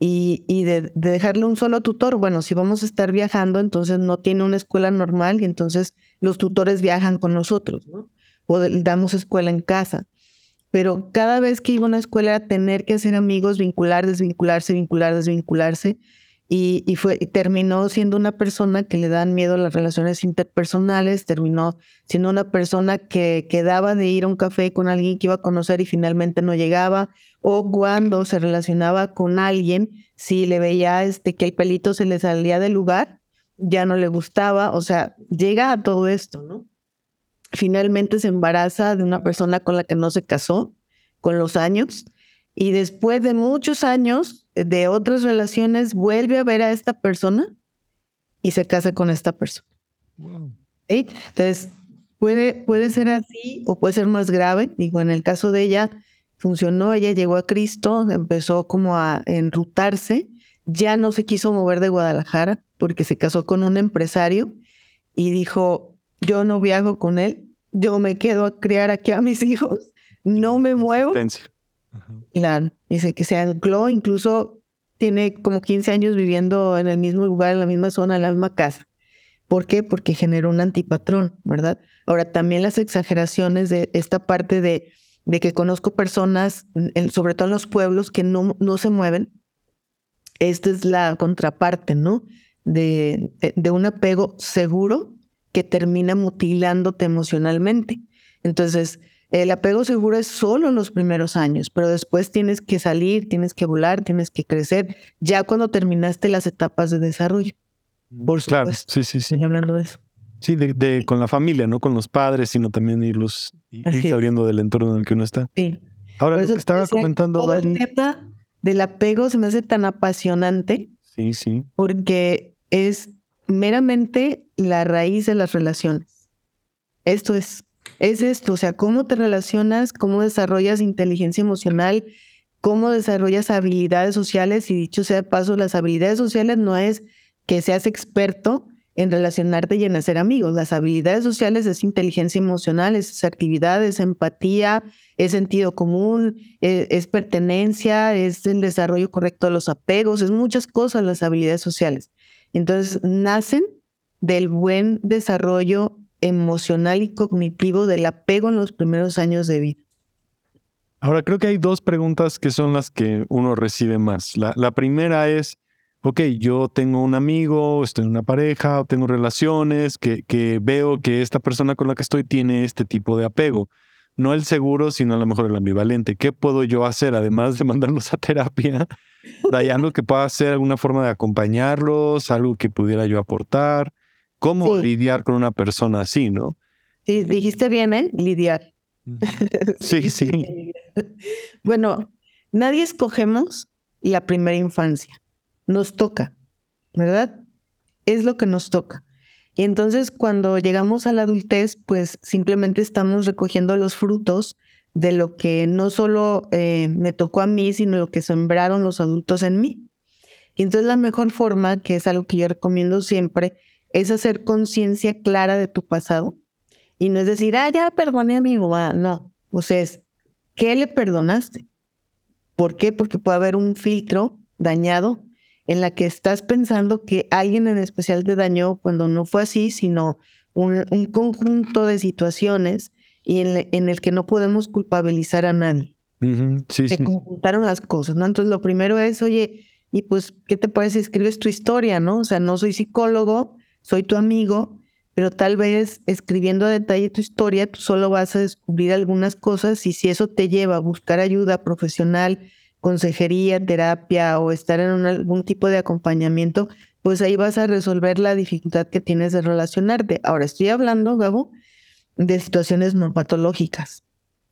y, y de, de, dejarle un solo tutor. Bueno, si vamos a estar viajando, entonces no tiene una escuela normal y entonces los tutores viajan con nosotros, ¿no? O damos escuela en casa. Pero cada vez que iba a una escuela era tener que hacer amigos, vincular, desvincularse, vincular, desvincularse y, fue, terminó siendo una persona que le dan miedo las relaciones interpersonales, terminó siendo una persona que quedaba de ir a un café con alguien que iba a conocer y finalmente no llegaba, o cuando se relacionaba con alguien, si le veía este, que el pelito se le salía del lugar, ya no le gustaba, o sea, llega a todo esto, ¿no? Finalmente se embaraza de una persona con la que no se casó con los años y después de muchos años de otras relaciones vuelve a ver a esta persona y se casa con esta persona. Entonces, puede, puede ser así o puede ser más grave. Digo, en el caso de ella, funcionó, ella llegó a Cristo, empezó como a enrutarse, ya no se quiso mover de Guadalajara porque se casó con un empresario y dijo, yo no viajo con él, yo me quedo a criar aquí a mis hijos, no me muevo. Claro, dice que se ancló, incluso tiene como 15 años viviendo en el mismo lugar, en la misma zona, en la misma casa. ¿Por qué? Porque generó un antipatrón, ¿verdad? Ahora, también las exageraciones de esta parte de, de que conozco personas, sobre todo en los pueblos, que no, no se mueven. Esta es la contraparte, ¿no? De, de un apego seguro que termina mutilándote emocionalmente. Entonces, el apego seguro es solo en los primeros años, pero después tienes que salir, tienes que volar, tienes que crecer, ya cuando terminaste las etapas de desarrollo. Por claro, sí, sí, sí. hablando de eso. Sí, de, con la familia, no con los padres, sino también irlos ir abriendo del entorno en el que uno está. Sí. Ahora, que estaba comentando. Todo el tema del apego se me hace tan apasionante. Sí, sí. Porque es meramente la raíz de las relaciones. Esto es es esto, o sea, cómo te relacionas, cómo desarrollas inteligencia emocional, cómo desarrollas habilidades sociales y dicho sea de paso, las habilidades sociales no es que seas experto en relacionarte y en hacer amigos. Las habilidades sociales es inteligencia emocional, es actividad, es empatía, es sentido común, es, es, pertenencia, es el desarrollo correcto de los apegos, es muchas cosas las habilidades sociales. Entonces, nacen del buen desarrollo emocional y cognitivo del apego en los primeros años de vida. Ahora, creo que hay dos preguntas que son las que uno recibe más. La, primera es, ok, yo tengo un amigo, estoy en una pareja, tengo relaciones, que, que veo que esta persona con la que estoy tiene este tipo de apego. No el seguro, sino a lo mejor el ambivalente. ¿Qué puedo yo hacer, además de mandarlos a terapia? ¿Hay algo que pueda hacer, alguna forma de acompañarlos, algo que pudiera yo aportar? ¿Cómo lidiar con una persona así, no? Sí, dijiste bien, ¿eh? Lidiar. Sí, sí. bueno, nadie escogemos la primera infancia. Nos toca, ¿verdad? Es lo que nos toca. Y entonces cuando llegamos a la adultez, pues simplemente estamos recogiendo los frutos de lo que no solo eh, me tocó a mí, sino lo que sembraron los adultos en mí. Y entonces la mejor forma, que es algo que yo recomiendo siempre, es hacer conciencia clara de tu pasado. Y no es decir, ah, ya perdoné a mi mamá. No. O sea, es, ¿qué le perdonaste? ¿Por qué? Porque puede haber un filtro dañado en la que estás pensando que alguien en especial te dañó cuando no fue así, sino un, conjunto de situaciones y en, el que no podemos culpabilizar a nadie. sí, Se conjuntaron las cosas, ¿no? Entonces lo primero es, oye, y pues, ¿qué te parece? Escribes tu historia, ¿no? O sea, no soy psicólogo, soy tu amigo, pero tal vez escribiendo a detalle tu historia, tú solo vas a descubrir algunas cosas y si eso te lleva a buscar ayuda profesional, consejería, terapia o estar en algún tipo de acompañamiento, pues ahí vas a resolver la dificultad que tienes de relacionarte. Ahora estoy hablando, Gabo, de situaciones no patológicas.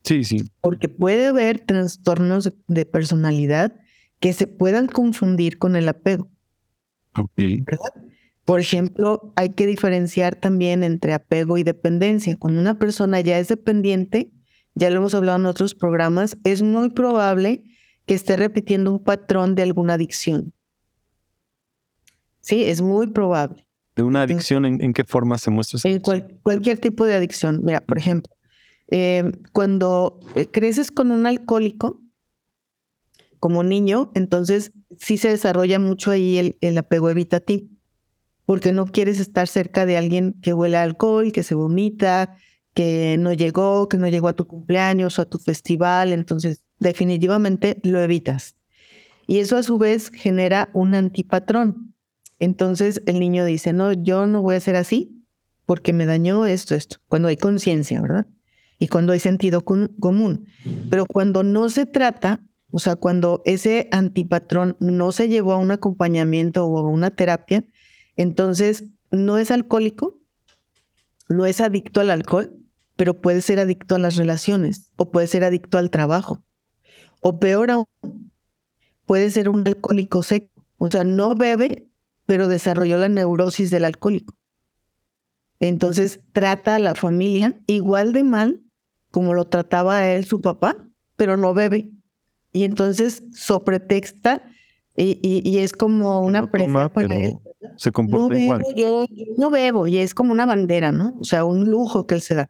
Sí, sí. Porque puede haber trastornos de personalidad que se puedan confundir con el apego. Ok. ¿verdad? Por ejemplo, hay que diferenciar también entre apego y dependencia. Cuando una persona ya es dependiente, ya lo hemos hablado en otros programas, es muy probable que esté repitiendo un patrón de alguna adicción. Sí, es muy probable. ¿De una adicción en, qué forma se muestra? En cualquier tipo de adicción. Mira, por ejemplo, eh, cuando eh, creces con un alcohólico como niño, entonces sí se desarrolla mucho ahí el, el apego evitativo porque no quieres estar cerca de alguien que huele a alcohol, que se vomita, que no llegó, que no llegó a tu cumpleaños o a tu festival, entonces definitivamente lo evitas. Y eso a su vez genera un antipatrón. Entonces el niño dice, no, yo no voy a ser así porque me dañó esto, esto, cuando hay conciencia, ¿verdad? Y cuando hay sentido común. Pero cuando no se trata, o sea, cuando ese antipatrón no se llevó a un acompañamiento o a una terapia, entonces, no es alcohólico, no es adicto al alcohol, pero puede ser adicto a las relaciones o puede ser adicto al trabajo. O peor aún, puede ser un alcohólico seco. O sea, no bebe, pero desarrolló la neurosis del alcohólico. Entonces trata a la familia igual de mal como lo trataba a él su papá, pero no bebe. Y entonces sopretexta y, y, es como una presa para él se comporta no igual. Yo, no bebo y es como una bandera, ¿no? O sea, un lujo que él se da.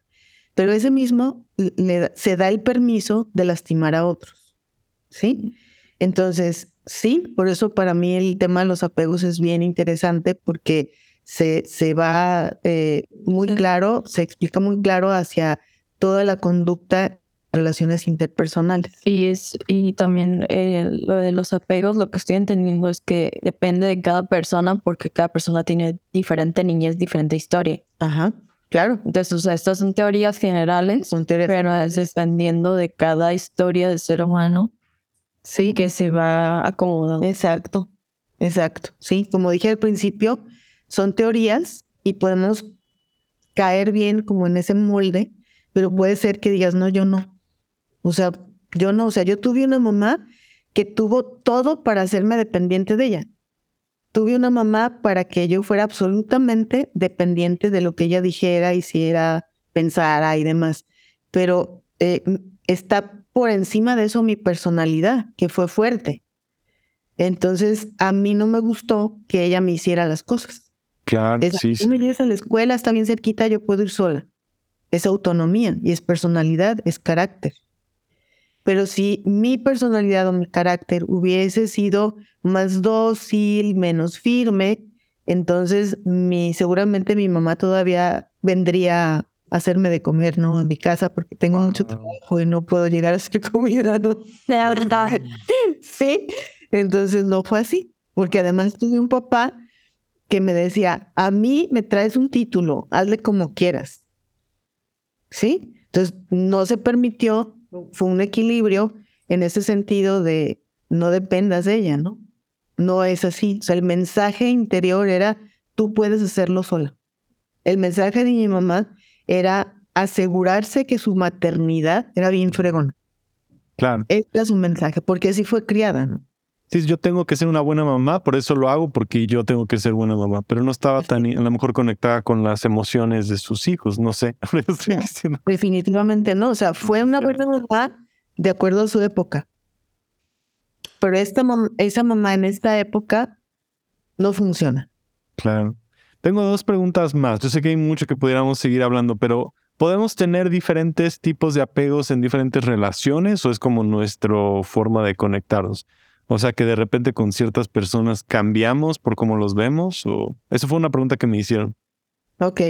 Pero ese mismo le, se da el permiso de lastimar a otros, ¿sí? Entonces, sí, por eso para mí el tema de los apegos es bien interesante porque se, se va eh, muy claro, se explica muy claro hacia toda la conducta relaciones interpersonales. Y es y también eh, lo de los apegos, lo que estoy entendiendo es que depende de cada persona porque cada persona tiene diferente niñez, diferente historia. Ajá. Claro. Entonces, o sea, estas son teorías generales, son teorías pero es dependiendo de cada historia del ser humano. Sí. Que se va acomodando. Exacto. Exacto. Sí, como dije al principio, son teorías y podemos caer bien como en ese molde, pero puede ser que digas, no, yo no. O sea, yo no, o sea, yo tuve una mamá que tuvo todo para hacerme dependiente de ella. Tuve una mamá para que yo fuera absolutamente dependiente de lo que ella dijera, hiciera, pensara y demás. Pero eh, está por encima de eso mi personalidad, que fue fuerte. Entonces, a mí no me gustó que ella me hiciera las cosas. Claro, sí. Si me llevas a la escuela, está bien cerquita, yo puedo ir sola. Es autonomía y es personalidad, es carácter. Pero si mi personalidad o mi carácter hubiese sido más dócil, menos firme, Entonces, mi, seguramente mi mamá todavía vendría hacerme de comer, ¿no? En mi casa, porque tengo mucho trabajo y no puedo llegar a hacer comida, ¿no? La verdad. sí. Entonces, no fue así, porque además tuve un papá que me decía, a mí me traes un título, hazle como quieras. ¿Sí? Entonces, no se permitió, fue un equilibrio en ese sentido de no dependas de ella, ¿no? No es así. O sea, el mensaje interior era, tú puedes hacerlo sola. El mensaje de mi mamá era asegurarse que su maternidad era bien fregona. Claro. Ese era su mensaje, porque así fue criada, ¿no? Sí, yo tengo que ser una buena mamá, por eso lo hago, porque yo tengo que ser buena mamá, pero no estaba tan, a lo mejor conectada con las emociones de sus hijos, no sé. Definitivamente no, o sea, fue una buena mamá de acuerdo a su época. Pero esta esa mamá en esta época no funciona. Claro. Tengo dos preguntas más. Yo sé que hay mucho que pudiéramos seguir hablando, pero ¿podemos tener diferentes tipos de apegos en diferentes relaciones o es como nuestra forma de conectarnos? O sea, que de repente con ciertas personas cambiamos por cómo los vemos o eso fue una pregunta que me hicieron. Ok.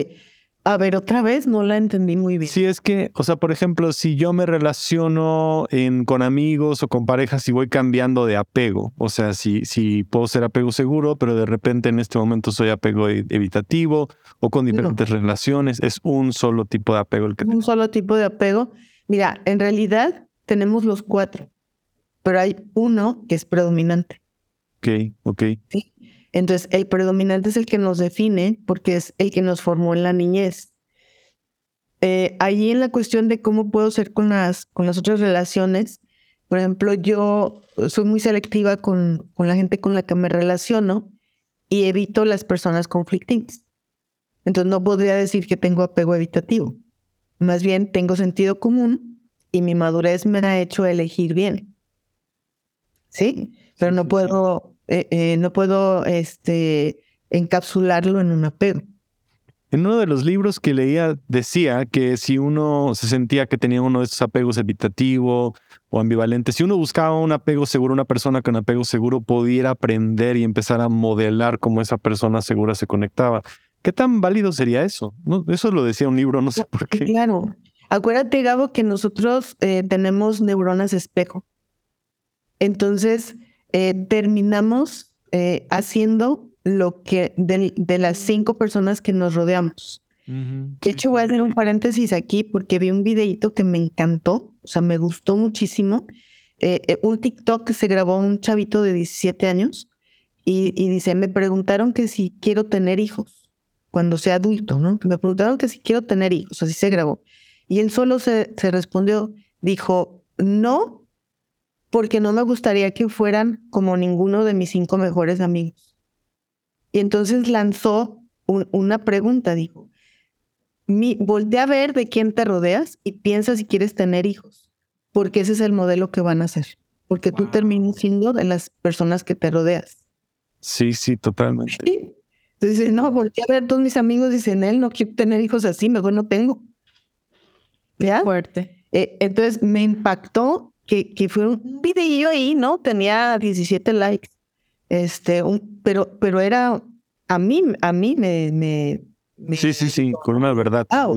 A ver, otra vez no la entendí muy bien. Sí, es que, o sea, por ejemplo, si yo me relaciono en, con amigos o con parejas y voy cambiando de apego, o sea, si, si puedo ser apego seguro, pero de repente en este momento soy apego e, evitativo o con diferentes relaciones, es un solo tipo de apego el que Un solo tipo de apego. Mira, en realidad tenemos los cuatro, pero hay uno que es predominante. Ok, ok. Sí. Entonces, el predominante es el que nos define porque es el que nos formó en la niñez. Eh, allí en la cuestión de cómo puedo ser con las, con las otras relaciones, por ejemplo, yo soy muy selectiva con, con la gente con la que me relaciono y evito las personas conflictivas. Entonces no podría decir que tengo apego evitativo. Más bien tengo sentido común y mi madurez me ha hecho elegir bien. ¿Sí? Pero no puedo eh, eh, no puedo este, encapsularlo en un apego. En uno de los libros que leía decía que si uno se sentía que tenía uno de esos apegos evitativo o ambivalente, si uno buscaba un apego seguro, una persona con apego seguro pudiera aprender y empezar a modelar cómo esa persona segura se conectaba. ¿Qué tan válido sería eso? No, eso lo decía un libro, no sé por qué. Claro. Acuérdate, Gabo, que nosotros eh, tenemos neuronas espejo. Entonces, eh, terminamos eh, haciendo lo que de, las cinco personas que nos rodeamos. De hecho, voy a hacer un paréntesis aquí porque vi un videito que me encantó, o sea, me gustó muchísimo. Eh, un TikTok que se grabó un chavito de 17 años y, dice, me preguntaron que si quiero tener hijos cuando sea adulto, ¿no? Me preguntaron que si quiero tener hijos, así se grabó. Y él solo se, se respondió, dijo, no, porque no me gustaría que fueran como ninguno de mis cinco mejores amigos. Y entonces lanzó una pregunta, dijo, mi, voltea a ver de quién te rodeas y piensa si quieres tener hijos, porque ese es el modelo que van a hacer, porque tú terminas siendo de las personas que te rodeas. Sí, sí, totalmente. Entonces, no, voltea a ver todos mis amigos, dicen, él no quiero tener hijos así, mejor no tengo. ¿Ya? Fuerte. Eh, entonces me impactó que, que fue un video ahí, ¿no? Tenía 17 likes. Este, un, pero, pero era, a mí, a mí me, me, Sí, sí, sí, con una verdad. Ah,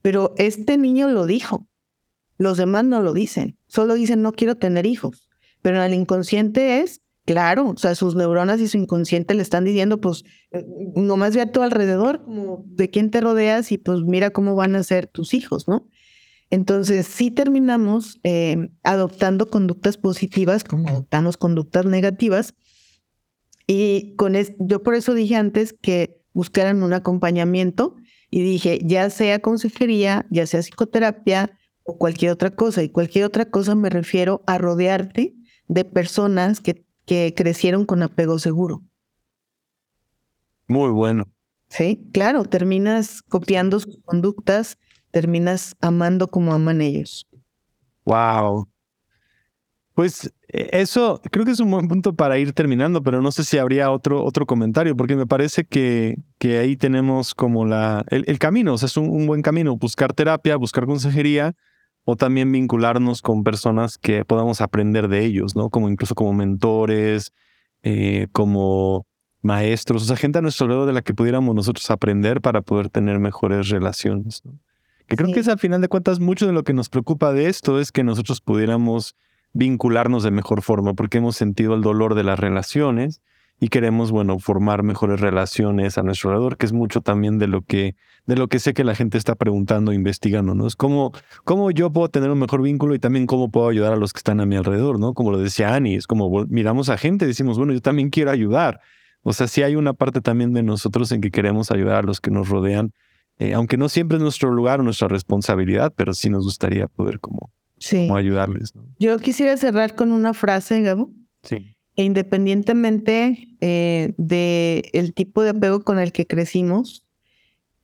pero este niño lo dijo. Los demás no lo dicen. Solo dicen, no quiero tener hijos. Pero en el inconsciente es, claro, o sea, sus neuronas y su inconsciente le están diciendo, pues, eh, nomás ve a tu alrededor, como de quién te rodeas y pues mira cómo van a ser tus hijos, ¿no? Entonces, sí terminamos eh, adoptando conductas positivas como adoptamos conductas negativas. Y con yo por eso dije antes que buscaran un acompañamiento y dije, ya sea consejería, ya sea psicoterapia o cualquier otra cosa. Y cualquier otra cosa me refiero a rodearte de personas que, que crecieron con apego seguro. Muy bueno. Sí, claro, terminas copiando sus conductas, terminas amando como aman ellos. Wow. Pues e, eso creo que es un buen punto para ir terminando, pero no sé si habría otro, otro comentario, porque me parece que, que ahí tenemos como la, el, camino, o sea, es un, buen camino, buscar terapia, buscar consejería o también vincularnos con personas que podamos aprender de ellos, ¿no? Como incluso como mentores, eh, como maestros, o sea, gente a nuestro lado de la que pudiéramos nosotros aprender para poder tener mejores relaciones. Que creo que es al final de cuentas mucho de lo que nos preocupa de esto es que nosotros pudiéramos vincularnos de mejor forma, porque hemos sentido el dolor de las relaciones y queremos, bueno, formar mejores relaciones a nuestro alrededor, que es mucho también de lo que, de lo que sé que la gente está preguntando, investigando, ¿no? Es cómo, cómo yo puedo tener un mejor vínculo y también cómo puedo ayudar a los que están a mi alrededor, ¿no? Como lo decía Ani, es como miramos a gente y decimos, bueno, yo también quiero ayudar. O sea, sí hay una parte también de nosotros en que queremos ayudar a los que nos rodean, eh, aunque no siempre es nuestro lugar o nuestra responsabilidad, pero sí nos gustaría poder como, ayudarles. ¿no? Yo quisiera cerrar con una frase, Gabo. Sí e independientemente eh, de el tipo de apego con el que crecimos,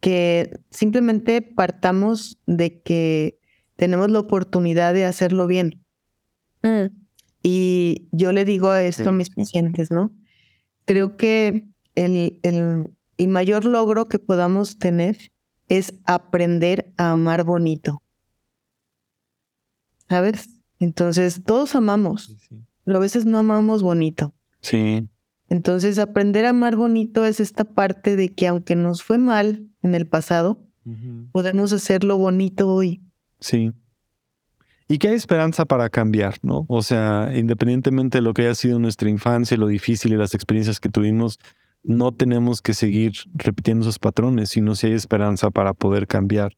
que simplemente partamos de que tenemos la oportunidad de hacerlo bien. Mm. Y yo le digo esto a mis pacientes, ¿no? Creo que el, el, el mayor logro que podamos tener es aprender a amar bonito. ¿Sabes? Entonces, todos amamos pero a veces no amamos bonito. Sí. Entonces, aprender a amar bonito es esta parte de que aunque nos fue mal en el pasado, podemos hacerlo bonito hoy. Sí. Y que hay esperanza para cambiar, ¿no? O sea, independientemente de lo que haya sido nuestra infancia, lo difícil y las experiencias que tuvimos, no tenemos que seguir repitiendo esos patrones, sino si hay esperanza para poder cambiar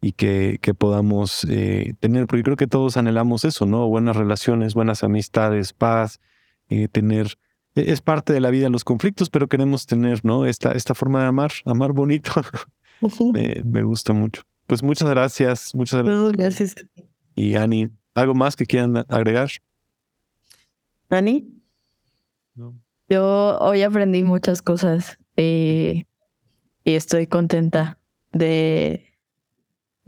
y que, que podamos eh, tener, porque creo que todos anhelamos eso, ¿no? Buenas relaciones, buenas amistades, paz, eh, tener, e, es parte de la vida los conflictos, pero queremos tener, ¿no? Esta, esta forma de amar, amar bonito. me, me, gusta mucho. Pues muchas gracias, muchas gracias. gracias. Y Ani, ¿algo más que quieran agregar? Ani. Yo hoy aprendí muchas cosas eh, y estoy contenta de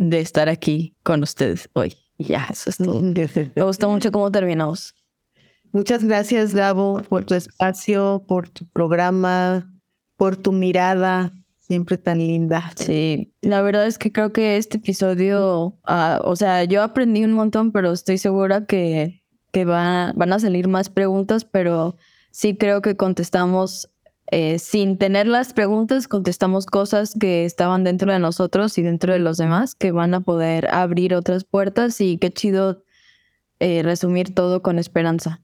de estar aquí con ustedes hoy. Ya, eso es todo. Me gustó mucho cómo terminamos. Muchas gracias, Gabo, por tu espacio, por tu programa, por tu mirada, siempre tan linda. Sí, la verdad es que creo que este episodio, ah, o sea, yo aprendí un montón, pero estoy segura que, que va, van a salir más preguntas, pero sí creo que contestamos eh, sin tener las preguntas, contestamos cosas que estaban dentro de nosotros y dentro de los demás que van a poder abrir otras puertas y qué chido eh, resumir todo con esperanza.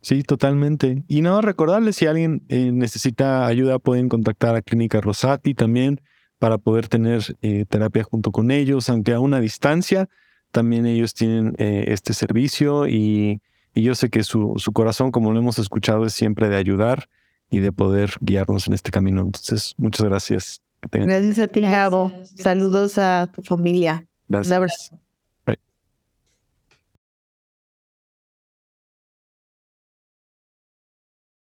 Sí, totalmente. Y no, recordarles, si alguien eh, necesita ayuda, pueden contactar a Clínica Rosati también para poder tener terapia junto con ellos, aunque a una distancia. También ellos tienen este servicio y, y, yo sé que su, su corazón, como lo hemos escuchado, es siempre de ayudar y de poder guiarnos en este camino. Entonces, muchas gracias. Gracias a ti, Gabo. Saludos a tu familia. Gracias.